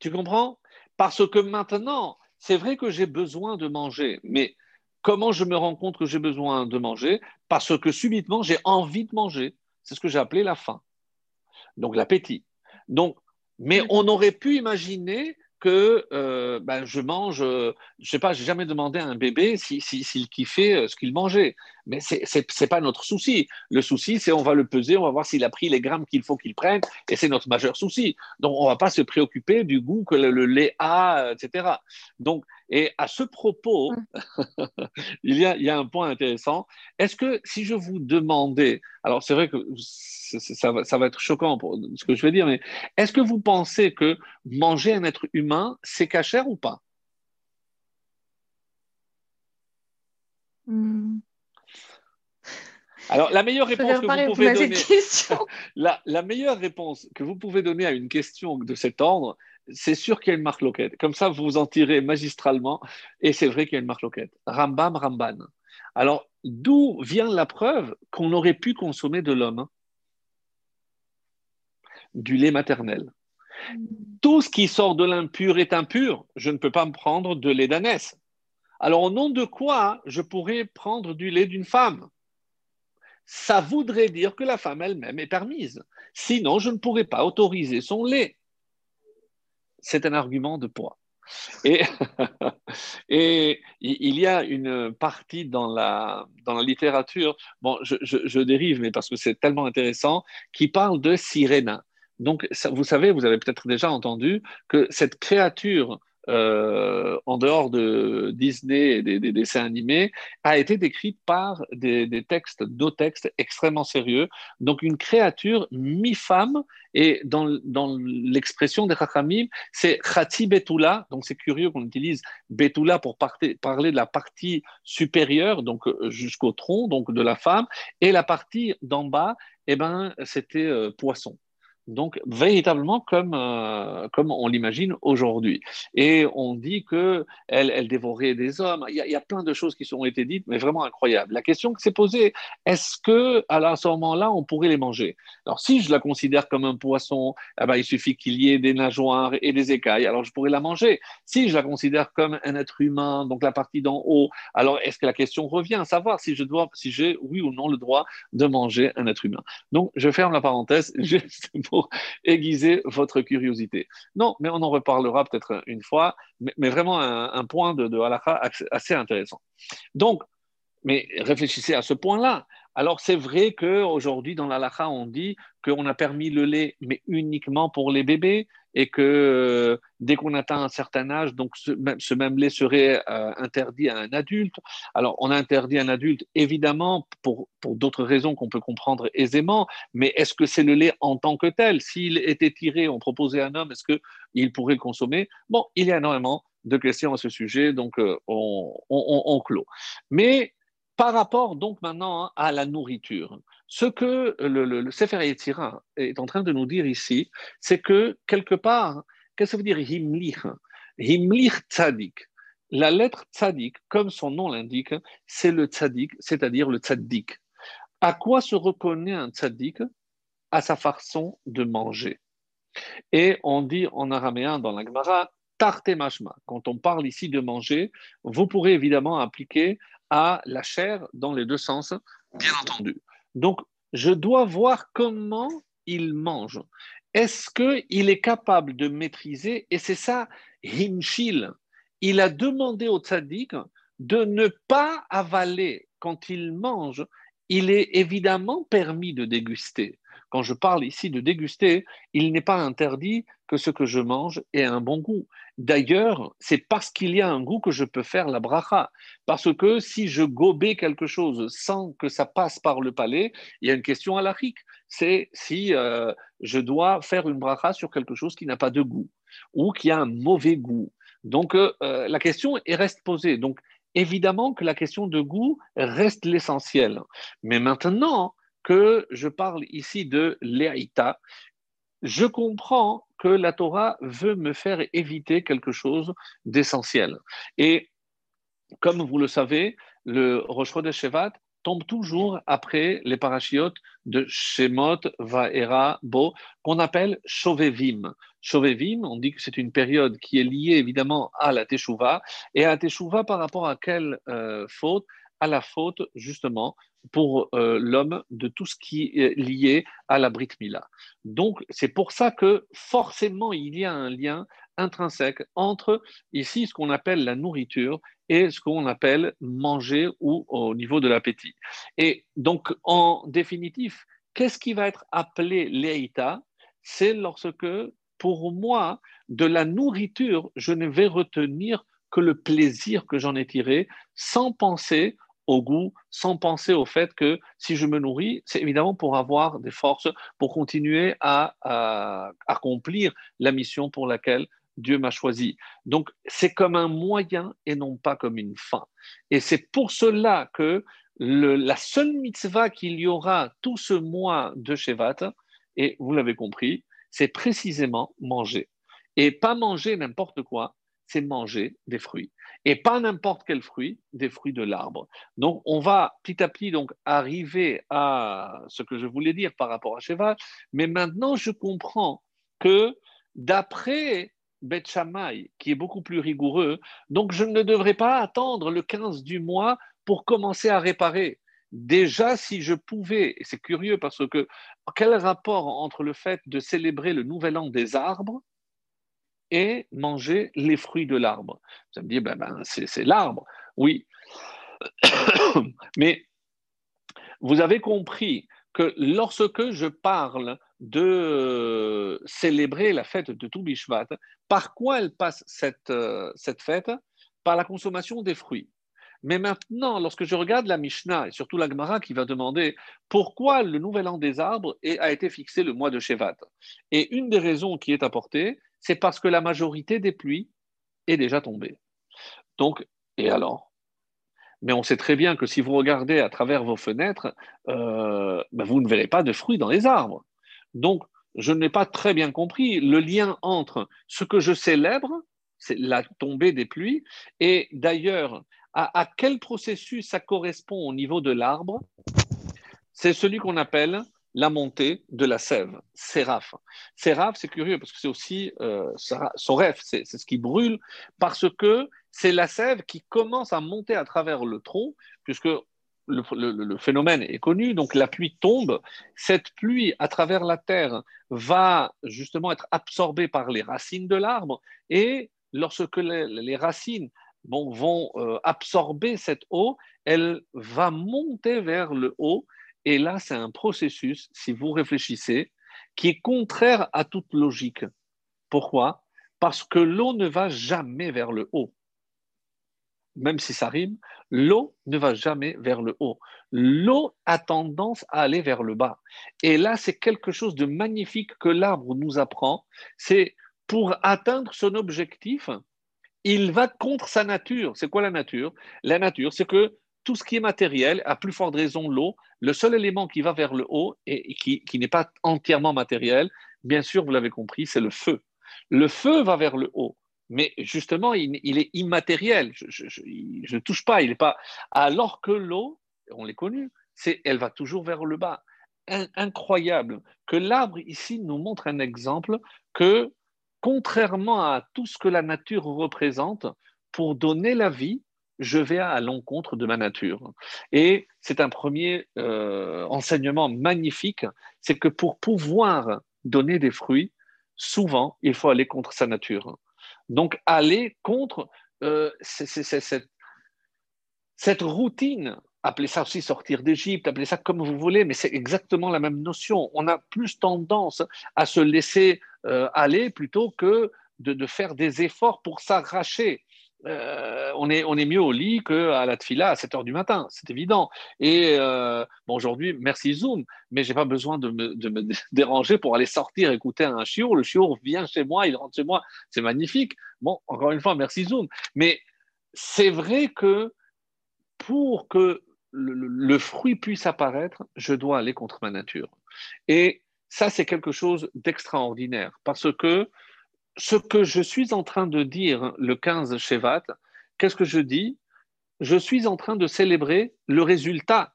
Tu comprends? Parce que maintenant, c'est vrai que j'ai besoin de manger, mais Comment je me rends compte que j'ai besoin de manger Parce que subitement, j'ai envie de manger. C'est ce que j'ai appelé la faim. Donc l'appétit. Donc, mais on aurait pu imaginer que euh, ben, je mange, euh, je sais pas, j'ai jamais demandé à un bébé s'il si, si, kiffait euh, ce qu'il mangeait. Mais ce n'est pas notre souci. Le souci, c'est on va le peser, on va voir s'il a pris les grammes qu'il faut qu'il prenne, et c'est notre majeur souci. Donc, on ne va pas se préoccuper du goût que le, lait a, etc. Donc, et à ce propos, <laughs> il, y a, il y a un point intéressant. Est-ce que si je vous demandais, alors c'est vrai que ça va, ça va être choquant pour ce que je vais dire, mais est-ce que vous pensez que manger un être humain, c'est cachère ou pas? Hmm. Alors, la meilleure réponse que vous pouvez donner, <laughs> la, meilleure réponse que vous pouvez donner à une question de cet ordre, c'est sûr qu'il y a une marque loquette. Comme ça, vous vous en tirez magistralement, et c'est vrai qu'il y a une marque loquette. Rambam, Ramban. Alors, d'où vient la preuve qu'on aurait pu consommer de l'homme Du lait maternel? Tout ce qui sort de l'impur est impur. Je ne peux pas me prendre de lait d'ânesse. Alors, au nom de quoi je pourrais prendre du lait d'une femme? Ça voudrait dire que la femme elle-même est permise. Sinon, je ne pourrais pas autoriser son lait. C'est un argument de poids. Et, <laughs> et, il y a une partie dans la, dans la littérature, bon, je, dérive, mais parce que c'est tellement intéressant, qui parle de sirena. Donc, vous savez, vous avez peut-être déjà entendu que cette créature euh, en dehors de Disney et des, dessins animés, a été décrite par des, textes, deux textes extrêmement sérieux. Donc une créature mi-femme, et dans, l'expression des Rachamim, c'est Khati Betula, donc c'est curieux qu'on utilise Betula pour parler de la partie supérieure, donc euh, jusqu'au tronc, donc de la femme, et la partie d'en bas, eh ben, c'était euh, poisson. Donc, véritablement comme, euh, comme on l'imagine aujourd'hui. Et on dit qu'elle elle dévorait des hommes. Il y, a, plein de choses qui ont été dites, mais vraiment incroyables. La question qui s'est posée, est-ce que à ce moment-là, on pourrait les manger? Alors, si je la considère comme un poisson, eh ben, il suffit qu'il y ait des nageoires et des écailles, alors je pourrais la manger. Si je la considère comme un être humain, donc la partie d'en haut, alors est-ce que la question revient à savoir si je dois, si j'ai oui ou non le droit de manger un être humain? Donc, je ferme la parenthèse <laughs> juste pour aiguiser votre curiosité. Non, mais on en reparlera peut-être une fois, mais, vraiment un, point de, de halakha assez intéressant. Donc, mais réfléchissez à ce point-là. Alors, c'est vrai qu'aujourd'hui, dans l'halakha, on dit qu'on a permis le lait, mais uniquement pour les bébés, et que euh, dès qu'on atteint un certain âge, donc ce, même lait serait euh, interdit à un adulte. Alors, on a interdit à un adulte, évidemment, pour, pour d'autres raisons qu'on peut comprendre aisément, mais est-ce que c'est le lait en tant que tel? S'il était tiré, on proposait à un homme, est-ce qu'il pourrait le consommer? Bon, il y a énormément de questions à ce sujet, donc euh, on, on, on, clôt. Mais par rapport donc maintenant hein, à la nourriture, ce que le, le, Sefer Yetzira est en train de nous dire ici, c'est que quelque part, qu'est-ce que ça veut dire himlich? Himlich tzadik. La lettre tzadik, comme son nom l'indique, c'est le tzadik, c'est-à-dire le tzadik. À quoi se reconnaît un tzadik? À sa façon de manger. Et on dit en araméen dans la Gemara, tarte mashma. Quand on parle ici de manger, vous pourrez évidemment appliquer à la chair dans les deux sens, bien entendu. Donc, je dois voir comment il mange. Est-ce qu'il est capable de maîtriser Et c'est ça, Himshil? Il a demandé au tzaddik de ne pas avaler quand il mange. Il est évidemment permis de déguster. Quand je parle ici de déguster, il n'est pas interdit que ce que je mange ait un bon goût. D'ailleurs, c'est parce qu'il y a un goût que je peux faire la bracha. Parce que si je gobais quelque chose sans que ça passe par le palais, il y a une question à l'arique. C'est si euh, je dois faire une bracha sur quelque chose qui n'a pas de goût ou qui a un mauvais goût. Donc, euh, euh, la question reste posée. Donc, évidemment que la question de goût reste l'essentiel. Mais maintenant, que je parle ici de l'Eaïta, je comprends que la Torah veut me faire éviter quelque chose d'essentiel. Et comme vous le savez, le Rosh de Shevat tombe toujours après les parachiotes de Shemot, Vaera, Bo, qu'on appelle Shovevim. Shovevim, on dit que c'est une période qui est liée évidemment à la Teshuvah, et à la Teshuvah par rapport à quelle euh, faute À la faute justement pour euh, l'homme de tout ce qui est lié à la Brit Mila. Donc, c'est pour ça que forcément, il y a un lien intrinsèque entre ici ce qu'on appelle la nourriture et ce qu'on appelle manger ou au niveau de l'appétit. Et donc, en définitif, qu'est-ce qui va être appelé leïta? C'est lorsque, pour moi, de la nourriture, je ne vais retenir que le plaisir que j'en ai tiré sans penser au goût sans penser au fait que si je me nourris, c'est évidemment pour avoir des forces pour continuer à, accomplir la mission pour laquelle Dieu m'a choisi. Donc c'est comme un moyen et non pas comme une fin. Et c'est pour cela que la seule mitzvah qu'il y aura tout ce mois de Shevat, et vous l'avez compris, c'est précisément manger. Et pas manger n'importe quoi, c'est manger des fruits. Et pas n'importe quel fruit, des fruits de l'arbre. Donc, on va petit à petit donc arriver à ce que je voulais dire par rapport à Cheval. Mais maintenant, je comprends que d'après Beth qui est beaucoup plus rigoureux, donc je ne devrais pas attendre le 15 du mois pour commencer à réparer. Déjà, si je pouvais, et c'est curieux parce que quel rapport entre le fait de célébrer le nouvel an des arbres et manger les fruits de l'arbre. Vous me dire, ben, ben, c'est l'arbre. Oui. <coughs> Mais vous avez compris que lorsque je parle de célébrer la fête de Toubishvat, par quoi elle passe cette, euh, cette fête? Par la consommation des fruits. Mais maintenant, lorsque je regarde la Mishnah, et surtout la Gemara qui va demander pourquoi le nouvel an des arbres a été fixé le mois de Shevat. Et une des raisons qui est apportée, c'est parce que la majorité des pluies est déjà tombée. Donc, et alors? Mais on sait très bien que si vous regardez à travers vos fenêtres, euh, ben vous ne verrez pas de fruits dans les arbres. Donc, je n'ai pas très bien compris le lien entre ce que je célèbre, c'est la tombée des pluies, et d'ailleurs, à, à quel processus ça correspond au niveau de l'arbre? C'est celui qu'on appelle la montée de la sève, séraph. Séraph, c'est curieux parce que c'est aussi euh, son rêve, c'est ce qui brûle, parce que c'est la sève qui commence à monter à travers le tronc, puisque le, phénomène est connu, donc la pluie tombe, cette pluie à travers la terre va justement être absorbée par les racines de l'arbre, et lorsque les, racines vont euh, absorber cette eau, elle va monter vers le haut et là, c'est un processus, si vous réfléchissez, qui est contraire à toute logique. Pourquoi? Parce que l'eau ne va jamais vers le haut. Même si ça rime, l'eau ne va jamais vers le haut. L'eau a tendance à aller vers le bas. Et là, c'est quelque chose de magnifique que l'arbre nous apprend. C'est pour atteindre son objectif, il va contre sa nature. C'est quoi la nature? La nature, c'est que tout ce qui est matériel, à plus forte raison l'eau, le seul élément qui va vers le haut et qui, n'est pas entièrement matériel, bien sûr, vous l'avez compris, c'est le feu. Le feu va vers le haut, mais justement, il, est immatériel. Je ne touche pas, il n'est pas. Alors que l'eau, on l'est connu, c'est, elle va toujours vers le bas. incroyable que l'arbre ici nous montre un exemple que, contrairement à tout ce que la nature représente, pour donner la vie, je vais à l'encontre de ma nature. Et c'est un premier euh, enseignement magnifique, c'est que pour pouvoir donner des fruits, souvent, il faut aller contre sa nature. Donc, aller contre euh, cette, routine appelez ça aussi sortir d'Égypte, appelez ça comme vous voulez, mais c'est exactement la même notion. On a plus tendance à se laisser euh, aller plutôt que de, faire des efforts pour s'arracher. Euh, on, est, on est mieux au lit qu'à la tfila à 7 heures du matin, c'est évident. Et euh, bon, aujourd'hui, merci Zoom, mais je n'ai pas besoin de me, <laughs> déranger pour aller sortir écouter un chiour. Le chiour vient chez moi, il rentre chez moi, c'est magnifique. Bon, encore une fois, merci Zoom. Mais c'est vrai que pour que le, fruit puisse apparaître, je dois aller contre ma nature. Et ça, c'est quelque chose d'extraordinaire parce que ce que je suis en train de dire le 15 Shevat, qu'est-ce que je dis? Je suis en train de célébrer le résultat.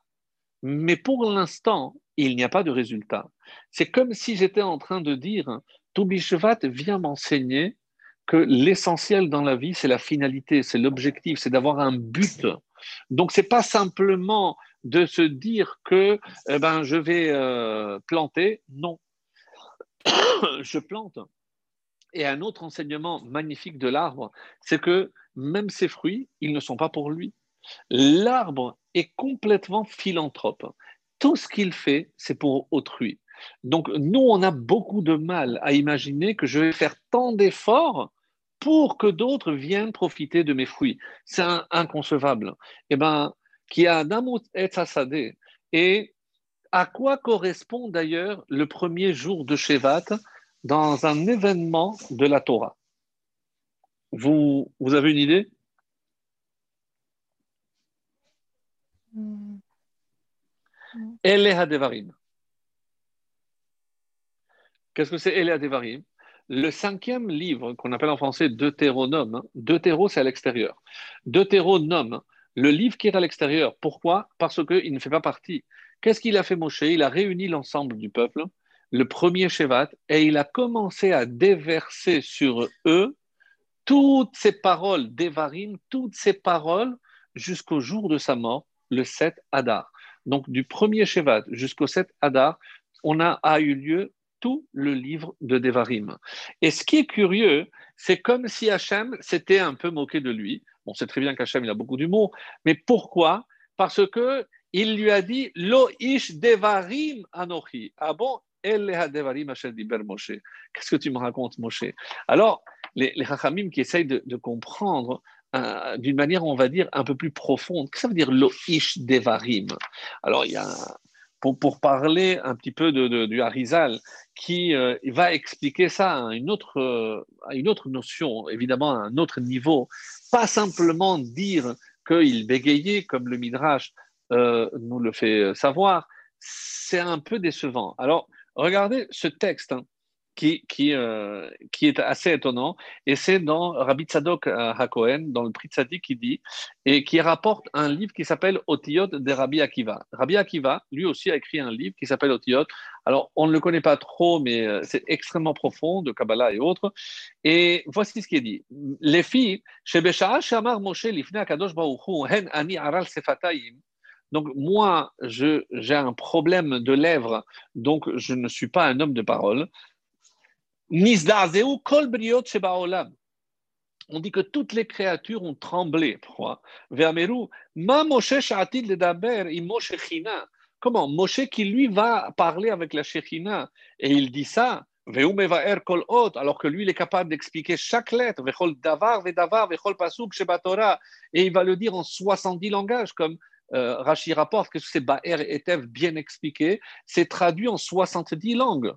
Mais pour l'instant, il n'y a pas de résultat. C'est comme si j'étais en train de dire Toubi Shevat vient m'enseigner que l'essentiel dans la vie, c'est la finalité, c'est l'objectif, c'est d'avoir un but. Donc, ce n'est pas simplement de se dire que eh ben, je vais euh, planter. Non, <coughs> je plante. Et un autre enseignement magnifique de l'arbre, c'est que même ses fruits, ils ne sont pas pour lui. L'arbre est complètement philanthrope. Tout ce qu'il fait, c'est pour autrui. Donc, nous, on a beaucoup de mal à imaginer que je vais faire tant d'efforts pour que d'autres viennent profiter de mes fruits. C'est inconcevable. Eh bien, qui a Namut et Et à quoi correspond d'ailleurs le premier jour de Shevat? Dans un événement de la Torah vous, vous avez une idée? Mm. Devarim. Qu'est-ce que c'est Ele Devarim? Le cinquième livre qu'on appelle en français Deutéronome, Deutéro c'est à l'extérieur. Deutéronome, le livre qui est à l'extérieur. Pourquoi? Parce qu'il ne fait pas partie. Qu'est-ce qu'il a fait Moshe? Il a réuni l'ensemble du peuple, le premier Shevat, et il a commencé à déverser sur eux toutes ces paroles d'Evarim, toutes ces paroles jusqu'au jour de sa mort, le 7 Adar. Donc du premier Shevat jusqu'au 7 Adar, on a, a eu lieu tout le livre de Devarim. Et ce qui est curieux, c'est comme si Hachem s'était un peu moqué de lui. On sait très bien qu'Hachem, il a beaucoup d'humour, mais pourquoi? Parce que il lui a dit Lo ish Devarim anochi. Ah bon. Qu'est-ce que tu me racontes, Moshe? Alors, les, les qui essayent de, comprendre euh, d'une manière, on va dire, un peu plus profonde, qu'est-ce que ça veut dire Lo ish Devarim? Alors, il y a pour, parler un petit peu de, du Harizal, qui euh, va expliquer ça à une, autre, euh, à une autre notion, évidemment à un autre niveau, pas simplement dire qu'il bégayait, comme le Midrash nous le fait savoir, c'est un peu décevant. Alors, regardez ce texte. Hein qui, qui, euh, qui est assez étonnant. Et c'est dans Rabbi Tzadok euh, HaKohen, dans le Prix Tzadik, qui dit, et qui rapporte un livre qui s'appelle Otiyot de Rabbi Akiva. Rabbi Akiva, lui aussi, a écrit un livre qui s'appelle Otiyot. Alors, on ne le connaît pas trop, mais euh, c'est extrêmement profond, de Kabbalah et autres. Et voici ce qui est dit. Les filles, Shamar Moshe Lifne Akadosh Hen Ani Aral Sefatayim, donc moi, j'ai un problème de lèvres, donc je ne suis pas un homme de parole. On dit que toutes les créatures ont tremblé. Pourquoi Comment? Moshe qui lui va parler avec la Shechina et il dit ça, alors que lui il est capable d'expliquer chaque lettre, et il va le dire en 70 langages, comme euh, Rashi rapporte que c'est Ba'er et Etev bien expliqué, c'est traduit en 70 langues.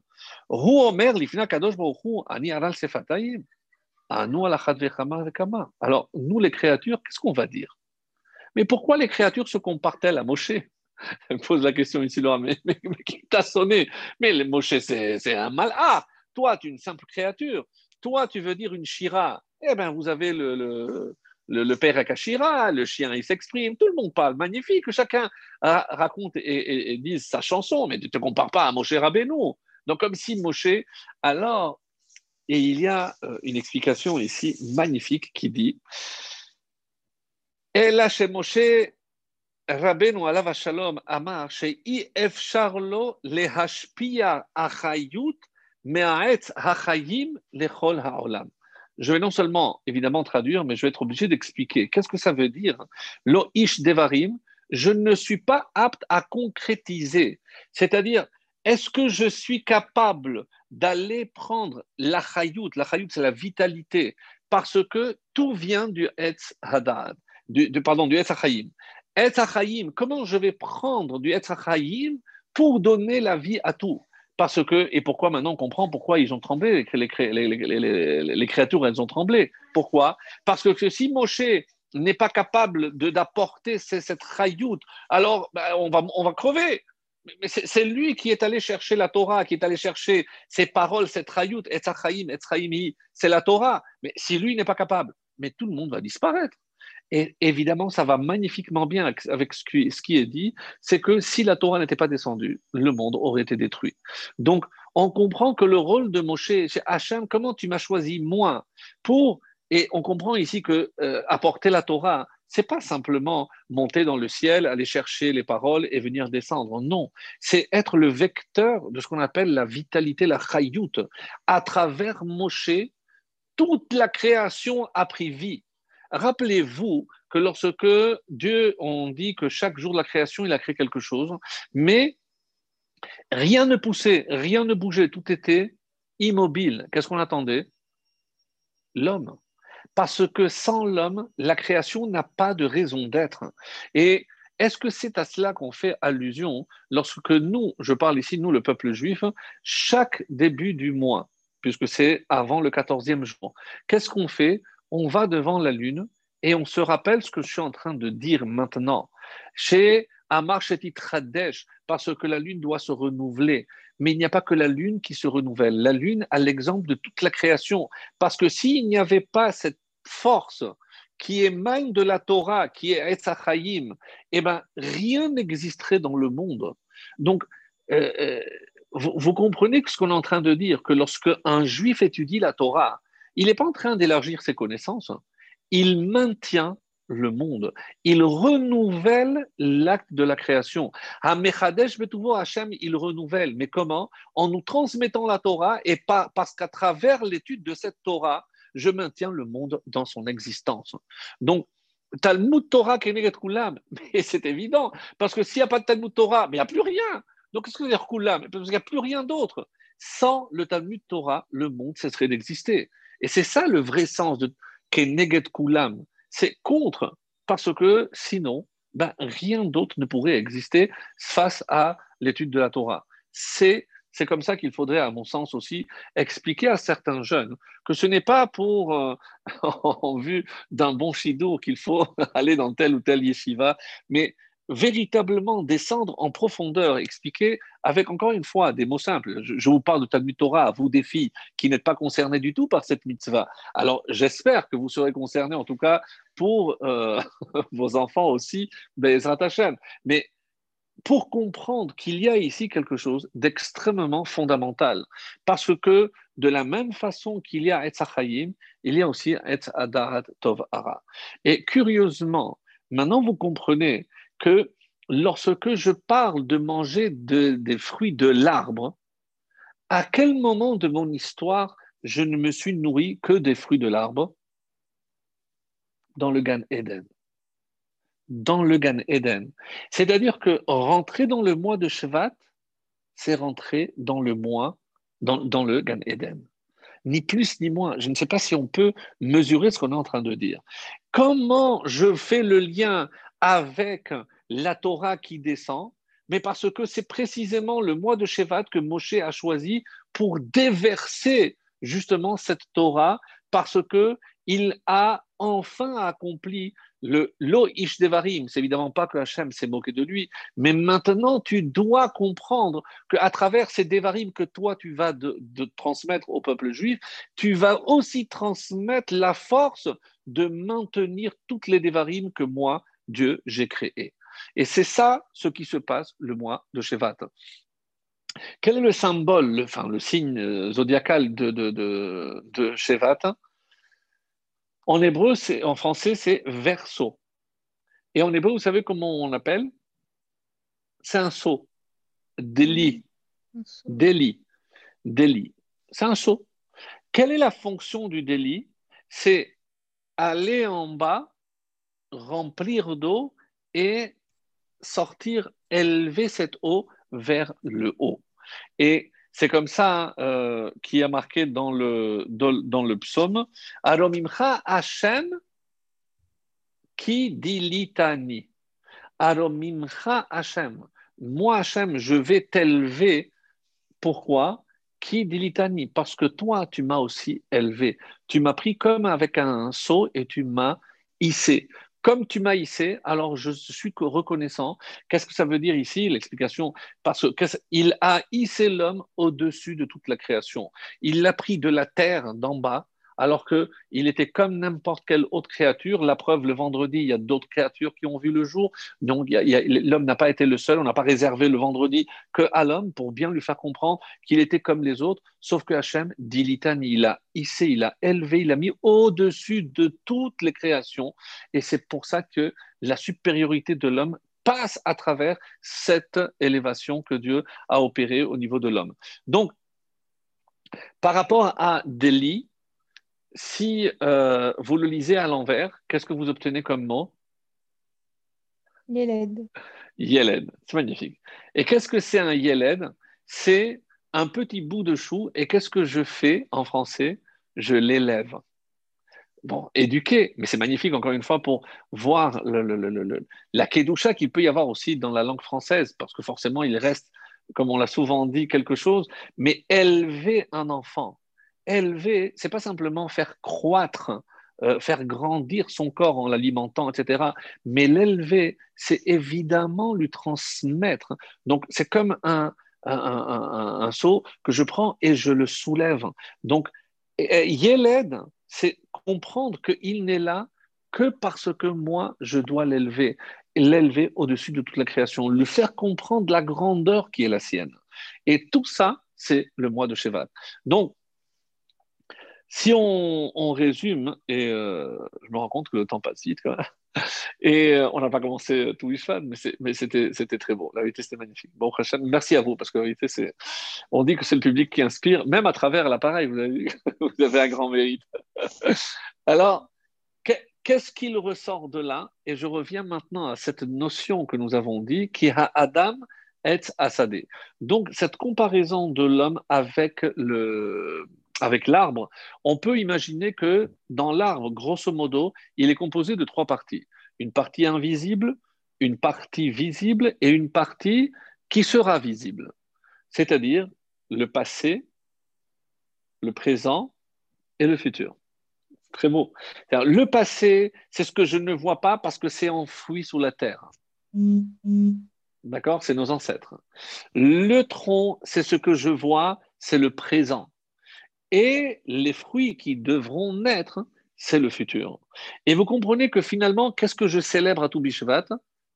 Alors, nous les créatures, qu'est-ce qu'on va dire? Mais pourquoi les créatures se comparent-elles à Moshe? Elle pose la question ici, là, mais, qui t'a sonné? Mais le Moshe, c'est un mal. Ah, toi, tu es une simple créature. Toi, tu veux dire une Shira. Eh bien, vous avez le, père Akashira, le chien il s'exprime, tout le monde parle, magnifique, chacun raconte et, dit sa chanson, mais tu ne te compares pas à Moshe Rabbeinu. Donc comme si Moshe, alors, et il y a euh, une explication ici magnifique qui dit, Moshe Rabbeinu alav shalom amar she'i efshar lo lehashpia achayut me'aetz hachayim lechol ha'olam je vais non seulement évidemment traduire, mais je vais être obligé d'expliquer. Qu'est-ce que ça veut dire? Lo ish devarim, je ne suis pas apte à concrétiser. C'est-à-dire, est-ce que je suis capable d'aller prendre la chayout? La chayout, c'est la vitalité, parce que tout vient du Etz Hadad, du, pardon, du Etz Achayim. Etz Achayim, comment je vais prendre du Etz Achayim pour donner la vie à tout? Parce que, et pourquoi maintenant on comprend pourquoi ils ont tremblé, les, les, créatures, elles ont tremblé. Pourquoi? Parce que si Moshe n'est pas capable d'apporter cette chayout, alors ben, on, va, on va crever. Mais c'est lui qui est allé chercher la Torah, qui est allé chercher ces paroles, cette chayout, et c'est la Torah. Mais si lui n'est pas capable, mais tout le monde va disparaître. Et évidemment, ça va magnifiquement bien avec ce qui, est dit, c'est que si la Torah n'était pas descendue, le monde aurait été détruit. Donc, on comprend que le rôle de Moshe, c'est Hachem, comment tu m'as choisi moi pour, et on comprend ici que euh, apporter la Torah, c'est pas simplement monter dans le ciel, aller chercher les paroles et venir descendre. Non, c'est être le vecteur de ce qu'on appelle la vitalité, la chayout. À travers Moshe, toute la création a pris vie. Rappelez-vous que lorsque Dieu, on dit que chaque jour de la création, il a créé quelque chose, mais rien ne poussait, rien ne bougeait, tout était immobile. Qu'est-ce qu'on attendait? L'homme. Parce que sans l'homme, la création n'a pas de raison d'être. Et est-ce que c'est à cela qu'on fait allusion lorsque nous, je parle ici, nous, le peuple juif, chaque début du mois, puisque c'est avant le 14e jour, qu'est-ce qu'on fait? On va devant la lune et on se rappelle ce que je suis en train de dire maintenant. Chez Amar Tradesh, parce que la lune doit se renouveler. Mais il n'y a pas que la lune qui se renouvelle. La lune a l'exemple de toute la création. Parce que s'il n'y avait pas cette force qui émane de la Torah, qui est Etzachayim, eh ben, rien n'existerait dans le monde. Donc, euh, euh, vous, vous, comprenez ce qu'on est en train de dire, que lorsque un juif étudie la Torah, il n'est pas en train d'élargir ses connaissances, hein. il maintient le monde. Il renouvelle l'acte de la création. Mechadesh Hachem, il renouvelle. Mais comment? En nous transmettant la Torah et parce qu'à travers l'étude de cette Torah, je maintiens le monde dans son existence. Donc, Talmud Torah Keneget Kulam, mais c'est évident, parce que s'il n'y a pas de Talmud Torah, mais il n'y a plus rien. Donc, qu'est-ce que veut dire Parce qu'il n'y a plus rien d'autre. Sans le Talmud Torah, le monde cesserait d'exister. Et c'est ça le vrai sens de Keneget Kulam. C'est contre, parce que sinon, ben, rien d'autre ne pourrait exister face à l'étude de la Torah. C'est c'est comme ça qu'il faudrait, à mon sens aussi, expliquer à certains jeunes que ce n'est pas pour, euh, <laughs> en vue d'un bon shido, qu'il faut <laughs> aller dans tel ou tel yeshiva, mais véritablement descendre en profondeur, expliquer avec encore une fois des mots simples. Je, vous parle de Talmud Torah, vous des filles qui n'êtes pas concernées du tout par cette mitzvah. Alors j'espère que vous serez concernés en tout cas pour euh, <laughs> vos enfants aussi, Bezrat Hashem. Mais pour comprendre qu'il y a ici quelque chose d'extrêmement fondamental, parce que de la même façon qu'il y a Etz il y a aussi Etz Adarat Tov Ara. Et curieusement, maintenant vous comprenez que lorsque je parle de manger des fruits de l'arbre, à quel moment de mon histoire je ne me suis nourri que des fruits de l'arbre? Dans le Gan Eden. Dans le Gan Eden. C'est-à-dire que rentrer dans le mois de Shvat, c'est rentrer dans le mois, dans, dans le Gan Eden. Ni plus ni moins. Je ne sais pas si on peut mesurer ce qu'on est en train de dire. Comment je fais le lien avec la Torah qui descend, mais parce que c'est précisément le mois de Shevat que Moshe a choisi pour déverser justement cette Torah, parce que il a enfin accompli le lo ish devarim. C'est évidemment pas que Hachem s'est moqué de lui, mais maintenant tu dois comprendre qu'à travers ces devarim que toi tu vas de, transmettre au peuple juif, tu vas aussi transmettre la force de maintenir toutes les devarim que moi, Dieu, j'ai créées. Et c'est ça ce qui se passe le mois de Shevat. Quel est le symbole, le, enfin, le signe zodiacal de, de, de, de Shevat? En hébreu, en français, c'est verso. Et en hébreu, vous savez comment on appelle C'est un saut. Délit. Délit. Délit. C'est un saut. Quelle est la fonction du délit C'est aller en bas, remplir d'eau et sortir, élever cette eau vers le haut. Et c'est comme ça euh, qui a marqué dans le, dans, le psaume Aromimcha Hashem qui dit litani. Aromimcha Hashem. Moi, Hashem, je vais t'élever. Pourquoi? Qui dit litani Parce que toi, tu m'as aussi élevé. Tu m'as pris comme avec un seau et tu m'as hissé comme tu m'as hissé, alors je suis reconnaissant. Qu'est-ce que ça veut dire ici L'explication, parce qu'il a hissé l'homme au-dessus de toute la création. Il l'a pris de la terre d'en bas alors qu'il était comme n'importe quelle autre créature. La preuve, le vendredi, il y a d'autres créatures qui ont vu le jour. Donc, l'homme n'a pas été le seul. On n'a pas réservé le vendredi que à l'homme pour bien lui faire comprendre qu'il était comme les autres. Sauf que Hachem, dit l'Itani, il a hissé, il a élevé, il a mis au-dessus de toutes les créations. Et c'est pour ça que la supériorité de l'homme passe à travers cette élévation que Dieu a opérée au niveau de l'homme. Donc, par rapport à Déli, si euh, vous le lisez à l'envers, qu'est-ce que vous obtenez comme mot? Yeled. Yeled, c'est magnifique. Et qu'est-ce que c'est un Yeled? C'est un petit bout de chou. Et qu'est-ce que je fais en français? Je l'élève. Bon, éduquer, mais c'est magnifique encore une fois pour voir la kedusha qu'il peut y avoir aussi dans la langue française, parce que forcément il reste, comme on l'a souvent dit, quelque chose, mais élever un enfant, élever, c'est pas simplement faire croître, euh, faire grandir son corps en l'alimentant, etc. Mais l'élever, c'est évidemment lui transmettre. Donc, c'est comme un, un, seau que je prends et je le soulève. Donc, Yeled, c'est comprendre qu'il n'est là que parce que moi, je dois l'élever, l'élever au-dessus de toute la création, lui faire comprendre la grandeur qui est la sienne. Et tout ça, c'est le mois de Shevat. Donc, si on, résume, et euh, je me rends compte que le temps passe vite quand <laughs> même, et euh, on n'a pas commencé tout Ishvan, mais c'était très beau. La vérité, c'était magnifique. Bon, merci à vous, parce que la vérité, on dit que c'est le public qui inspire, même à travers l'appareil, vous avez <laughs> un grand mérite. <laughs> Alors, qu'est-ce qu'il ressort de là? Et je reviens maintenant à cette notion que nous avons dit, qui a Adam et Assadé. Donc, cette comparaison de l'homme avec le avec l'arbre, on peut imaginer que dans l'arbre, grosso modo, il est composé de trois parties. Une partie invisible, une partie visible et une partie qui sera visible. C'est-à-dire le passé, le présent et le futur. Très beau. Le passé, c'est ce que je ne vois pas parce que c'est enfoui sous la terre. D'accord? C'est nos ancêtres. Le tronc, c'est ce que je vois, c'est le présent. Et les fruits qui devront naître, c'est le futur. Et vous comprenez que finalement, qu'est-ce que je célèbre à Toubishvat?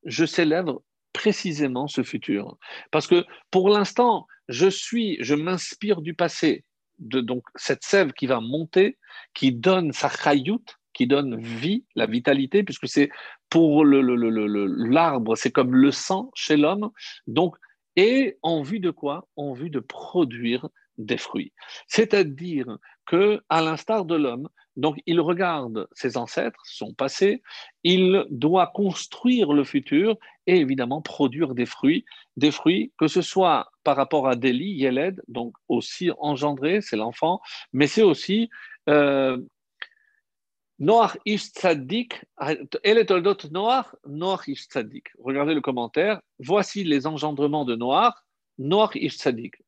Je célèbre précisément ce futur. Parce que pour l'instant, je suis, je m'inspire du passé, de donc cette sève qui va monter, qui donne sa chayout, qui donne vie, la vitalité, puisque c'est pour l'arbre, c'est comme le sang chez l'homme. Donc, et en vue de quoi? En vue de produire des fruits. C'est-à-dire que, à l'instar de l'homme, donc il regarde ses ancêtres, son passé, il doit construire le futur et évidemment produire des fruits, des fruits que ce soit par rapport à Deli, Yeled, donc aussi engendré, c'est l'enfant, mais c'est aussi euh, Noach ish tzaddik. Regardez le commentaire. Voici les engendrements de Noach, Noach ish tzaddik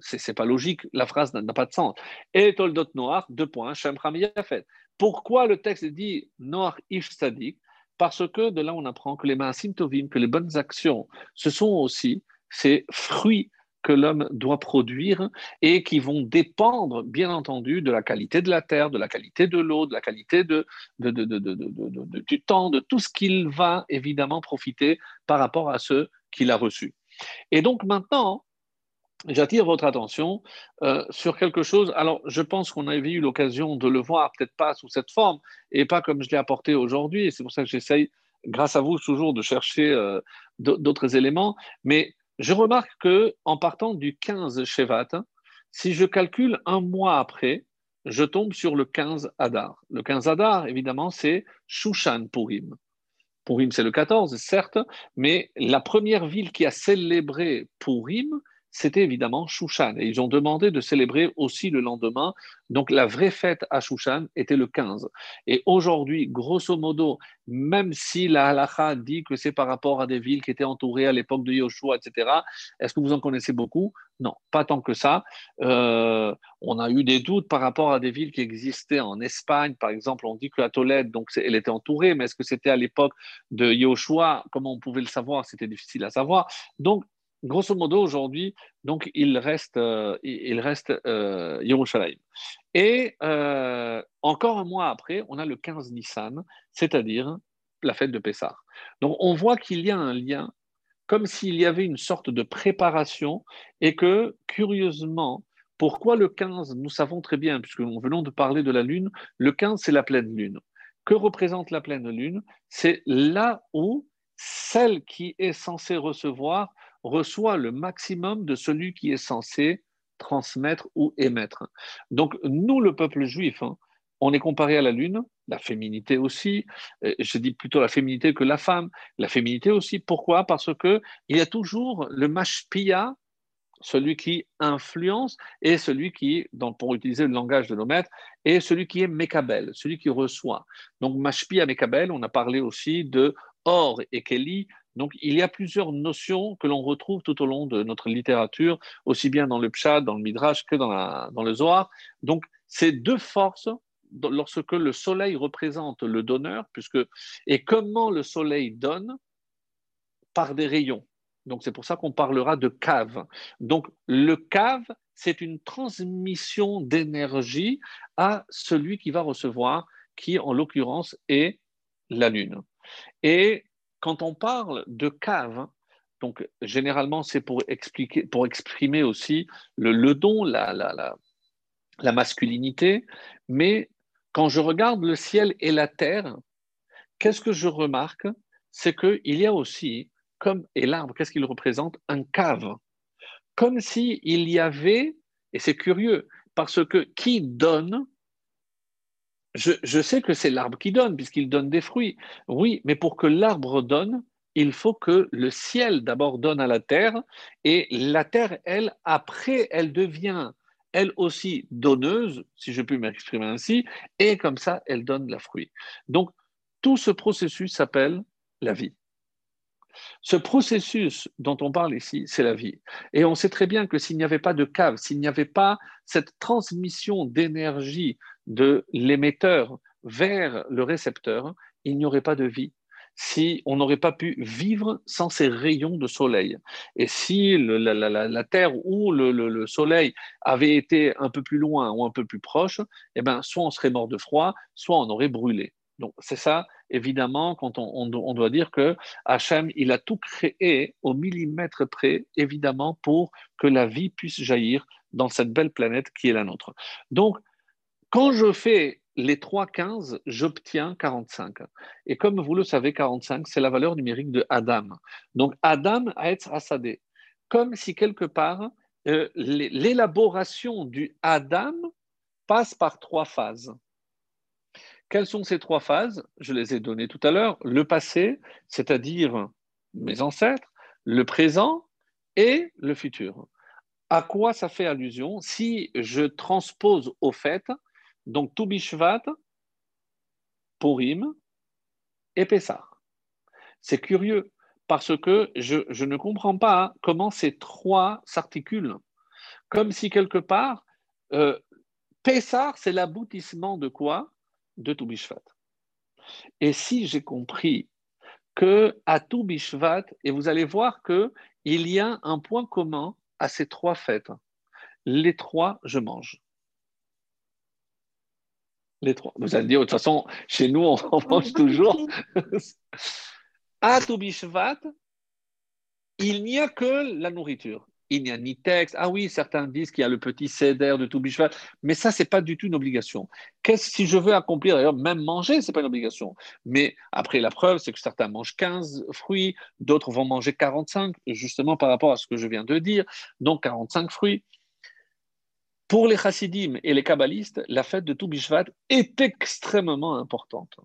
c'est pas logique, la phrase n'a pas de sens. Et Toldot Noir, deux points, Shem Yafet. Pourquoi le texte dit Noach Ish Sadik Parce que de là, on apprend que les maasim tovim, que les bonnes actions, ce sont aussi ces fruits que l'homme doit produire et qui vont dépendre, bien entendu, de la qualité de la terre, de la qualité de l'eau, de la qualité de, du temps, de tout ce qu'il va évidemment profiter par rapport à ce qu'il a reçu. Et donc maintenant, j'attire votre attention euh, sur quelque chose. Alors, je pense qu'on avait eu l'occasion de le voir, peut-être pas sous cette forme et pas comme je l'ai apporté aujourd'hui. Et c'est pour ça que j'essaye, grâce à vous, toujours de chercher euh, d'autres éléments. Mais je remarque que en partant du 15 Shevat, si je calcule un mois après, je tombe sur le 15 Adar. Le 15 Adar, évidemment, c'est Shushan Purim. Purim, c'est le 14, certes, mais la première ville qui a célébré Purim, c'était évidemment Shushan. Et ils ont demandé de célébrer aussi le lendemain. Donc la vraie fête à Shushan était le 15. Et aujourd'hui, grosso modo, même si la halacha dit que c'est par rapport à des villes qui étaient entourées à l'époque de Yoshua, etc., est-ce que vous en connaissez beaucoup? Non, pas tant que ça. Euh, on a eu des doutes par rapport à des villes qui existaient en Espagne. Par exemple, on dit que la Tolède, donc elle était entourée, mais est-ce que c'était à l'époque de Yoshua? Comment on pouvait le savoir? C'était difficile à savoir. Donc, grosso modo, aujourd'hui, donc il reste, euh, il reste euh, Yerushalayim. Et euh, encore un mois après, on a le 15 Nissan, c'est-à-dire la fête de Pessah. Donc on voit qu'il y a un lien, comme s'il y avait une sorte de préparation, et que, curieusement, pourquoi le 15 Nous savons très bien, puisque nous venons de parler de la Lune, le 15, c'est la pleine Lune. Que représente la pleine Lune? C'est là où celle qui est censée recevoir reçoit le maximum de celui qui est censé transmettre ou émettre. Donc, nous, le peuple juif, hein, on est comparé à la lune, la féminité aussi, euh, je dis plutôt la féminité que la femme, la féminité aussi. Pourquoi? Parce que il y a toujours le mashpia, celui qui influence, et celui qui, pour utiliser le langage de nos maîtres, est celui qui est mekabel, celui qui reçoit. Donc mashpia mekabel, on a parlé aussi de Or et Kelly, donc, il y a plusieurs notions que l'on retrouve tout au long de notre littérature, aussi bien dans le Pshad, dans le Midrash que dans, dans le Zohar. Donc, ces deux forces, lorsque le soleil représente le donneur, puisque, et comment le soleil donne? Par des rayons. Donc, c'est pour ça qu'on parlera de cave. Donc, le cave, c'est une transmission d'énergie à celui qui va recevoir, qui en l'occurrence est la Lune. Et quand on parle de cave, donc généralement c'est pour exprimer aussi le, don, la, masculinité, mais quand je regarde le ciel et la terre, qu'est-ce que je remarque? C'est qu'il y a aussi, comme et l'arbre, qu'est-ce qu'il représente? Un cave, comme s'il y avait, et c'est curieux, parce que qui donne je, sais que c'est l'arbre qui donne, puisqu'il donne des fruits. Oui, mais pour que l'arbre donne, il faut que le ciel d'abord donne à la terre, et la terre, elle, après, elle devient elle aussi donneuse, si je puis m'exprimer ainsi, et comme ça, elle donne la fruit. Donc, tout ce processus s'appelle la vie. Ce processus dont on parle ici, c'est la vie. Et on sait très bien que s'il n'y avait pas de cave, s'il n'y avait pas cette transmission d'énergie de l'émetteur vers le récepteur, il n'y aurait pas de vie si on n'aurait pas pu vivre sans ces rayons de soleil. Et si la, Terre ou le, soleil avait été un peu plus loin ou un peu plus proche, eh ben, soit on serait mort de froid, soit on aurait brûlé. Donc c'est ça, évidemment, quand on, doit dire que Hachem, il a tout créé au millimètre près, évidemment, pour que la vie puisse jaillir dans cette belle planète qui est la nôtre. Donc, quand je fais les 3 15, j'obtiens 45. Et comme vous le savez, 45, c'est la valeur numérique de Adam. Donc, Adam a être assadé. Comme si quelque part, euh, l'élaboration du Adam passe par trois phases. Quelles sont ces trois phases? Je les ai données tout à l'heure. Le passé, c'est-à-dire mes ancêtres, le présent et le futur. À quoi ça fait allusion? Si je transpose au fait, donc Toubishvat, Purim et Pessah. C'est curieux parce que je, ne comprends pas comment ces trois s'articulent. Comme si quelque part, euh, c'est l'aboutissement de quoi? De Toubishvat. Et si j'ai compris que à Toubishvat, et vous allez voir qu'il y a un point commun à ces trois fêtes. Les trois, je mange. Les trois. Vous allez dire, de toute façon, chez nous, on, <laughs> mange toujours. <laughs> à Toubishvat, il n'y a que la nourriture il n'y a ni texte. Ah oui, certains disent qu'il y a le petit céder de tout bichval, mais ça, c'est pas du tout une obligation. Qu'est-ce si je veux accomplir D'ailleurs, même manger, c'est pas une obligation. Mais après, la preuve, c'est que certains mangent 15 fruits, d'autres vont manger 45, justement par rapport à ce que je viens de dire. Donc 45 fruits. Pour les chassidim et les kabbalistes, la fête de tout est extrêmement importante.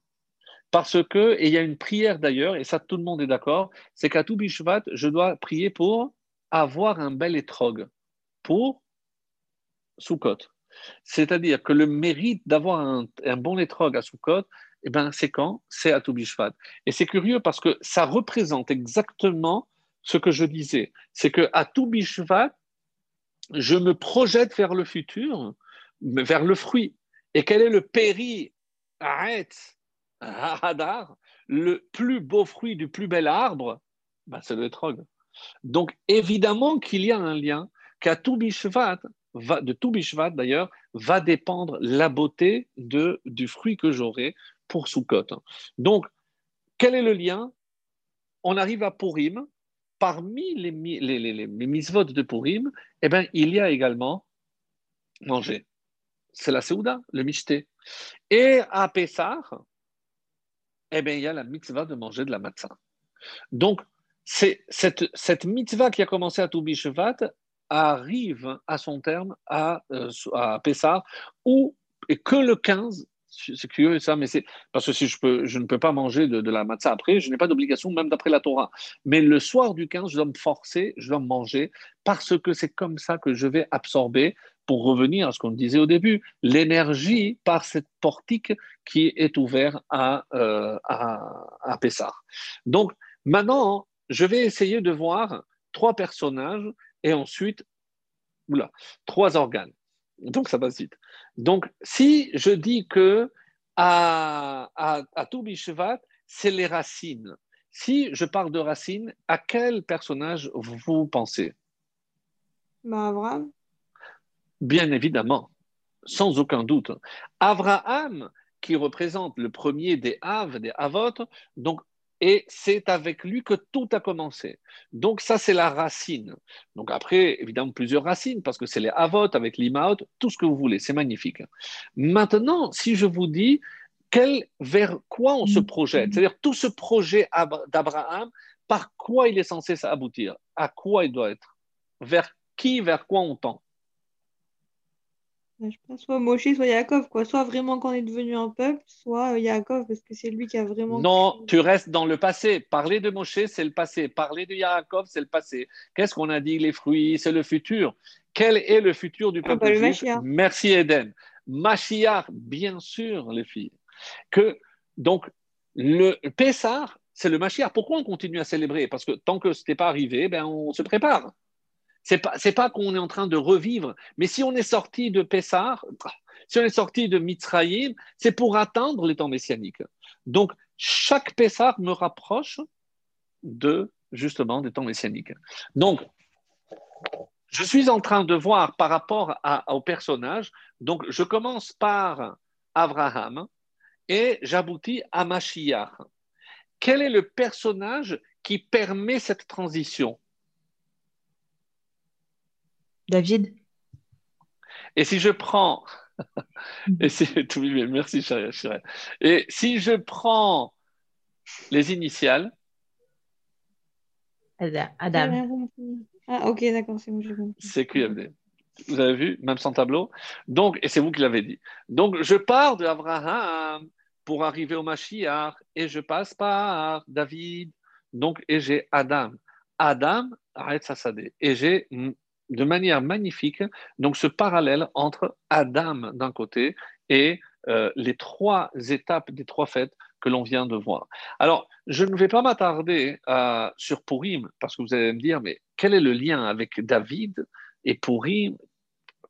Parce que, et il y a une prière d'ailleurs, et ça tout le monde est d'accord, c'est qu'à tout je dois prier pour avoir un bel étrog pour Soukot. C'est-à-dire que le mérite d'avoir un, bon étrog à Soukot, eh ben, c'est quand? C'est à Toubishvat. Et c'est curieux parce que ça représente exactement ce que je disais. C'est que à je me projette vers le futur, vers le fruit. Et quel est le péri Hadar, le plus beau fruit du plus bel arbre? Ben, C'est le étrog. Donc, évidemment qu'il y a un lien, qu'à tout va, de tout Bishvat d'ailleurs, va dépendre la beauté de, du fruit que j'aurai pour Sukkot. Donc, quel est le lien? On arrive à Purim. Parmi les, les, les, de Purim, eh ben, il y a également manger. C'est la Seouda, le Mishté. Et à Pessah, eh ben, il y a la mitzvah de manger de la matzah. Donc, c'est cette, cette mitzvah qui a commencé à Toubi arrive à son terme à, euh, à Pessah, où et que le 15, c'est curieux ça, mais c'est parce que si je, ne peux pas manger de, la matzah après, je n'ai pas d'obligation même d'après la Torah. Mais le soir du 15, je dois me forcer, je dois me manger parce que c'est comme ça que je vais absorber, pour revenir à ce qu'on disait au début, l'énergie par cette portique qui est ouverte à, euh, à, à Pessah. Donc maintenant, je vais essayer de voir trois personnages et ensuite, oula, trois organes. Donc ça passe vite. Donc si je dis que à, à, à c'est les racines. Si je parle de racines, à quel personnage vous pensez? Bah, Abraham. Bien évidemment, sans aucun doute. Abraham, qui représente le premier des Av, des Avot, donc et c'est avec lui que tout a commencé. Donc ça, c'est la racine. Donc après, évidemment, plusieurs racines, parce que c'est les avot avec l'imaot, tout ce que vous voulez, c'est magnifique. Maintenant, si je vous dis quel, vers quoi on se projette, c'est-à-dire tout ce projet d'Abraham, par quoi il est censé aboutir, à quoi il doit être, vers qui, vers quoi on tend? Je pense soit Moshe, soit Yaakov, quoi. Soit vraiment qu'on est devenu un peuple, soit euh, Yaakov, parce que c'est lui qui a vraiment. Non, tu restes dans le passé. Parler de Moshe, c'est le passé. Parler de Yaakov, c'est le passé. Qu'est-ce qu'on a dit? Les fruits, c'est le futur. Quel est le futur du ah, peuple ah, Merci Eden. Mashiach, bien sûr, les filles. Que, donc, le Pessah, c'est le Mashiach. Pourquoi on continue à célébrer? Parce que tant que ce n'était pas arrivé, ben, on se prépare. C'est pas, pas qu'on est en train de revivre, mais si on est sorti de Pessar, si on est sorti de Mitzrayim, c'est pour atteindre les temps messianiques. Donc, chaque Pessar me rapproche de, justement, des temps messianiques. Donc, je suis en train de voir par rapport au personnage, donc je commence par Abraham et j'aboutis à Mashiach. Quel est le personnage qui permet cette transition? David? Et si je prends. <laughs> Et si... <laughs> Merci, chérie. Et si je prends les initiales. Adam. Ah, ok, d'accord, c'est bon, C'est QFD. Vous avez vu, même sans tableau. Donc, et c'est vous qui l'avez dit. Donc, je pars de Abraham pour arriver au Mashiach et je passe par David. Donc, et j'ai Adam. Adam, arrête ça, Et j'ai de manière magnifique donc ce parallèle entre Adam d'un côté et euh, les trois étapes des trois fêtes que l'on vient de voir. Alors, je ne vais pas m'attarder euh, sur Purim parce que vous allez me dire, mais quel est le lien avec David et Purim?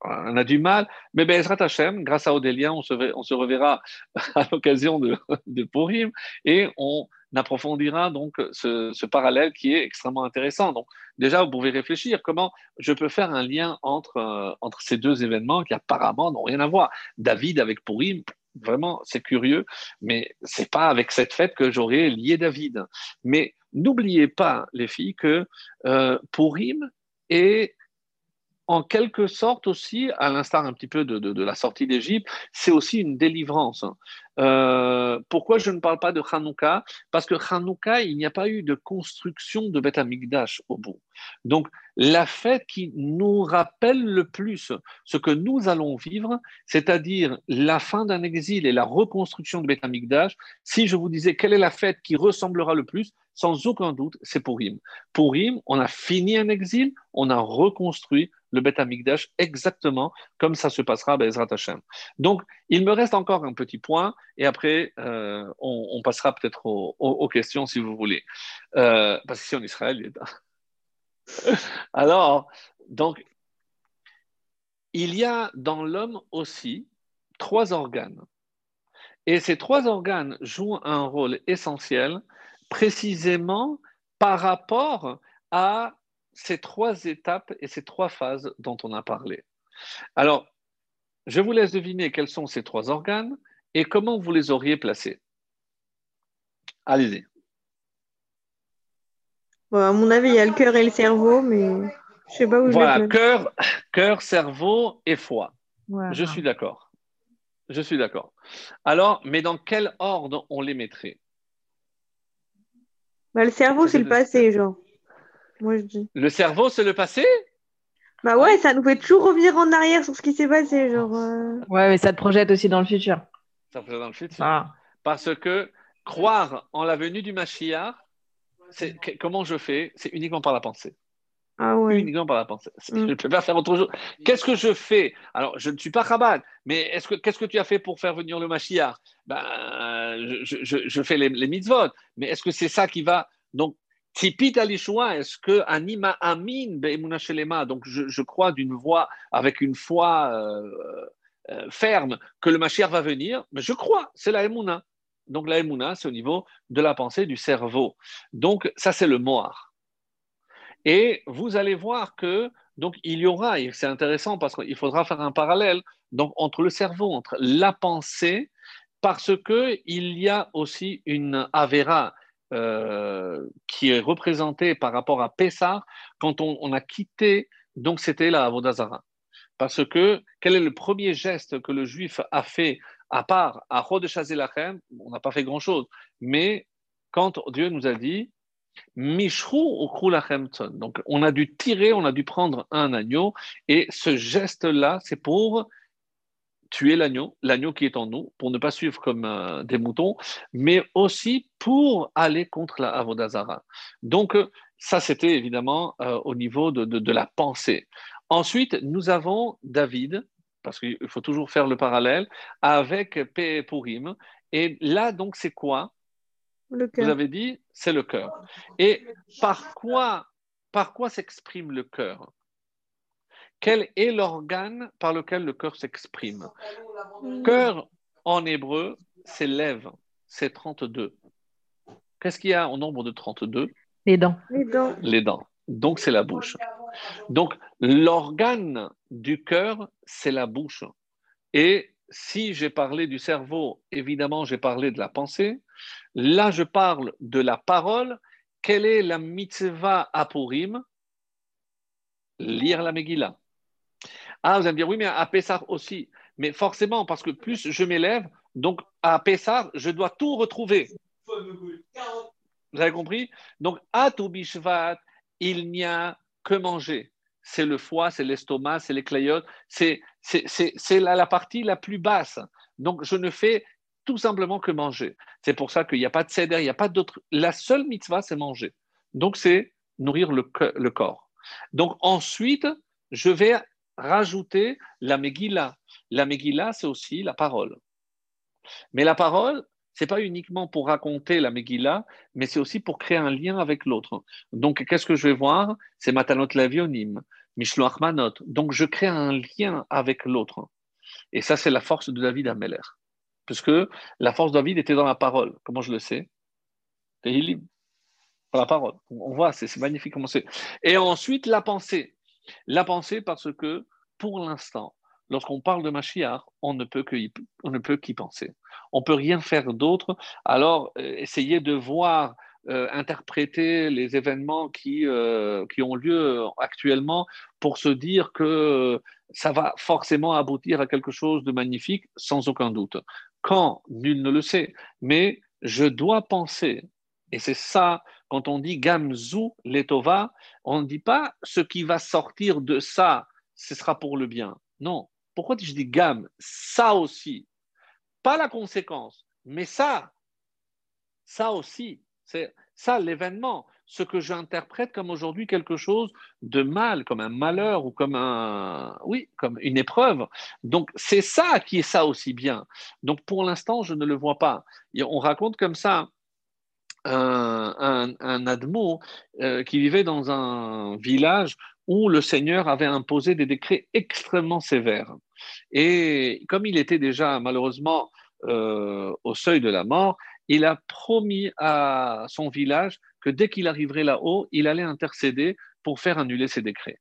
On a du mal, mais Bezrat Hashem, grâce à Odélien, on se, reverra <laughs> à l'occasion de, de Purim et on approfondira donc ce, parallèle qui est extrêmement intéressant. Donc, déjà, vous pouvez réfléchir comment je peux faire un lien entre, euh, entre ces deux événements qui apparemment n'ont rien à voir. David avec Purim, vraiment, c'est curieux, mais c'est pas avec cette fête que j'aurais lié David. Mais n'oubliez pas, les filles, que euh, Purim est en quelque sorte aussi, à l'instar un petit peu de, la sortie d'Égypte, c'est aussi une délivrance. Euh, pourquoi je ne parle pas de Hanouka? Parce que Hanouka, il n'y a pas eu de construction de Beth Amikdash au bout. Donc, la fête qui nous rappelle le plus ce que nous allons vivre, c'est-à-dire la fin d'un exil et la reconstruction de Beth Amikdash, si je vous disais quelle est la fête qui ressemblera le plus, sans aucun doute, c'est Purim. Purim, on a fini un exil, on a reconstruit le Beth Amikdash exactement comme ça se passera à Bezrat Hashem. Donc, il me reste encore un petit point et après, euh, on, passera peut-être aux, questions si vous voulez. Euh, parce qu'ici en Israël, il. <laughs> Alors, donc, il y a dans l'homme aussi trois organes. Et ces trois organes jouent un rôle essentiel précisément par rapport à ces trois étapes et ces trois phases dont on a parlé. Alors, je vous laisse deviner quels sont ces trois organes et comment vous les auriez placés. Allez-y. à mon avis, il y a le cœur et le cerveau, mais je sais pas où voilà, je cœur, cœur, cerveau et foie. Je suis d'accord. Je suis d'accord. Alors, mais dans quel ordre on les mettrait? Bah, le cerveau, c'est le passé, genre. Moi, je dis. Le cerveau, c'est le passé? Bah ouais, ça nous fait toujours revenir en arrière sur ce qui s'est passé, genre. Euh. Ouais, mais ça te projette aussi dans le futur. Ça te projette dans le futur. Ah. Parce que croire en la venue du Mashiach, c'est comment je fais? C'est uniquement par la pensée. Ah ouais. Uniquement par la pensée. <laughs> Mm. Je ne peux pas faire autre chose. Qu'est-ce que je fais? Alors, je ne suis pas rabat, mais est-ce que qu'est-ce que tu as fait pour faire venir le Mashiach? Ben, je, je, je, fais les, les mitzvot, mais est-ce que c'est ça qui va? Donc Tipit alishua, est-ce que anima amin donc je, crois d'une voix avec une foi euh, euh, ferme que le Mashiach va venir, mais je crois, c'est la emuna. Donc la emuna, c'est au niveau de la pensée du cerveau. Donc ça c'est le moar. Et vous allez voir que donc il y aura, et c'est intéressant parce qu'il faudra faire un parallèle donc entre le cerveau, entre la pensée, parce que il y a aussi une avera euh, qui est représentée par rapport à Pessah quand on, a quitté, donc c'était la Avodazara. Parce que quel est le premier geste que le juif a fait à part à Chod Lachem On n'a pas fait grand-chose, mais quand Dieu nous a dit Mishrou Donc, on a dû tirer, on a dû prendre un agneau, et ce geste-là, c'est pour tuer l'agneau, l'agneau qui est en nous, pour ne pas suivre comme euh, des moutons, mais aussi pour aller contre la Avodazara. Donc, euh, ça, c'était évidemment euh, au niveau de, de, la pensée. Ensuite, nous avons David, parce qu'il faut toujours faire le parallèle, avec Purim. Et là, donc, c'est quoi? Vous avez dit, c'est le cœur. Et par quoi, par quoi s'exprime le cœur? Quel est l'organe par lequel le cœur s'exprime? Cœur en hébreu, c'est lève, c'est 32. Qu'est-ce qu'il y a au nombre de 32 Les dents. Les dents. Les dents. Donc c'est la bouche. Donc l'organe du cœur, c'est la bouche. Et si j'ai parlé du cerveau, évidemment, j'ai parlé de la pensée. Là, je parle de la parole. Quelle est la mitzvah à Purim? Lire la Megillah. Ah, vous allez me dire, oui, mais à Pessah aussi. Mais forcément, parce que plus je m'élève, donc à Pessah, je dois tout retrouver. Vous avez compris? Donc, à Toubishvat, il n'y a que manger c'est le foie, c'est l'estomac, c'est les clayotes, c'est, la, la, partie la plus basse. Donc, je ne fais tout simplement que manger. C'est pour ça qu'il n'y a pas de céder, il n'y a pas d'autre. La seule mitzvah, c'est manger. Donc, c'est nourrir le, le, corps. Donc, ensuite, je vais rajouter la Megillah. La Megillah, c'est aussi la parole. Mais la parole, c'est pas uniquement pour raconter la Megillah, mais c'est aussi pour créer un lien avec l'autre. Donc, qu'est-ce que je vais voir? C'est Matanot Lavionim. Mishloach Manot. Donc, je crée un lien avec l'autre. Et ça, c'est la force de David à Meller. Puisque la force de David était dans la parole. Comment je le sais? Par la parole. On voit, c'est magnifique comment c'est. Et ensuite, la pensée. La pensée parce que, pour l'instant, lorsqu'on parle de Mashiach, on ne peut qu'y penser. On ne peut rien faire d'autre. Alors, euh, essayez de voir euh, interpréter les événements qui, euh, qui ont lieu actuellement pour se dire que ça va forcément aboutir à quelque chose de magnifique, sans aucun doute. Quand? Nul ne le sait. Mais je dois penser, et c'est ça, quand on dit Gamzu Letova, on ne dit pas ce qui va sortir de ça, ce sera pour le bien. Non. Pourquoi je dis Gam? Ça aussi. Pas la conséquence, mais ça, ça aussi. C'est ça l'événement, ce que j'interprète comme aujourd'hui quelque chose de mal, comme un malheur ou comme un, oui, comme une épreuve. Donc c'est ça qui est ça aussi bien. Donc pour l'instant, je ne le vois pas. on raconte comme ça un, admo euh, qui vivait dans un village où le Seigneur avait imposé des décrets extrêmement sévères. Et comme il était déjà malheureusement euh, au seuil de la mort, il a promis à son village que dès qu'il arriverait là-haut, il allait intercéder pour faire annuler ses décrets.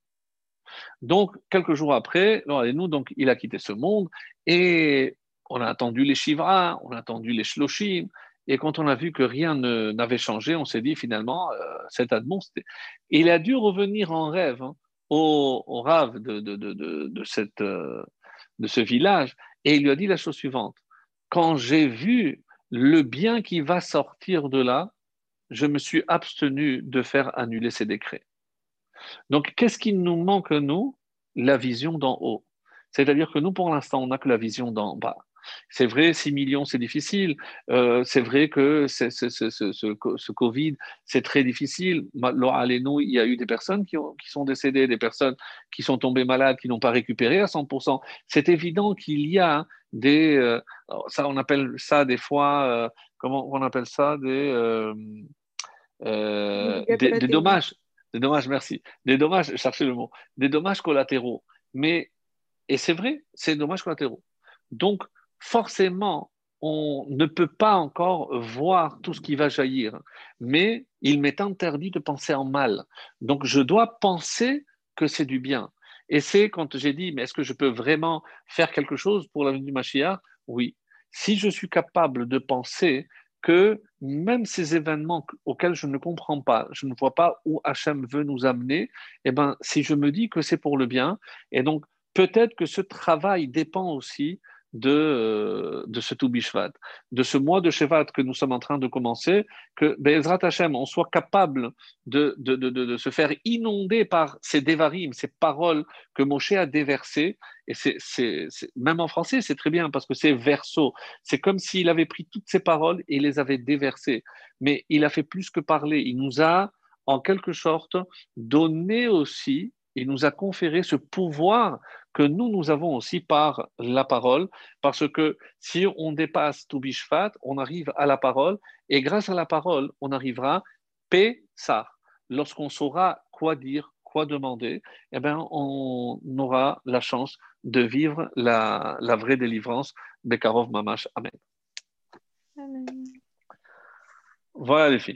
Donc, quelques jours après, nous, donc, il a quitté ce monde et on a attendu les Shivra, on a attendu les Shloshim, et quand on a vu que rien n'avait changé, on s'est dit finalement, euh, cet Admon, il a dû revenir en rêve hein, au, au, rave de, euh, de ce village, et il lui a dit la chose suivante. Quand j'ai vu le bien qui va sortir de là, je me suis abstenu de faire annuler ces décrets. Donc, qu'est-ce qui nous manque, nous? La vision d'en haut. C'est-à-dire que nous, pour l'instant, on n'a que la vision d'en bas. C'est vrai, 6 millions, c'est difficile. Euh, c'est vrai que ce, Covid, c'est très difficile. Il y a eu des personnes qui, qui, sont décédées, des personnes qui sont tombées malades, qui n'ont pas récupéré à 100%. C'est évident qu'il y a des. Euh, ça, on appelle ça des fois. Euh, comment on appelle ça Des. des, des dommages. Des dommages, merci. Des dommages, cherchez le mot. Des dommages collatéraux. Mais, et c'est vrai, c'est des dommages collatéraux. Donc, forcément, on ne peut pas encore voir tout ce qui va jaillir, mais il m'est interdit de penser en mal. Donc je dois penser que c'est du bien. Et c'est quand j'ai dit, mais est-ce que je peux vraiment faire quelque chose pour l'avenir du Mashiach? Oui. Si je suis capable de penser que même ces événements auxquels je ne comprends pas, je ne vois pas où Hachem veut nous amener, eh ben, si je me dis que c'est pour le bien, et donc peut-être que ce travail dépend aussi de, euh, de ce Toubishvat, de ce mois de Shevat que nous sommes en train de commencer, que Bezrat Hashem, on soit capable de, de, de, de, se faire inonder par ces dévarim, ces paroles que Moshe a déversées. Et c'est, c'est, même en français, c'est très bien parce que c'est verso. C'est comme s'il avait pris toutes ces paroles et les avait déversées. Mais il a fait plus que parler. Il nous a, en quelque sorte, donné aussi il nous a conféré ce pouvoir que nous, nous avons aussi par la parole, parce que si on dépasse tout bishfat, on arrive à la parole, et grâce à la parole, on arrivera ça. Lorsqu'on saura quoi dire, quoi demander, eh bien, on aura la chance de vivre la, la vraie délivrance. Bekarov Mamash. Amen. Amen. Voilà les filles.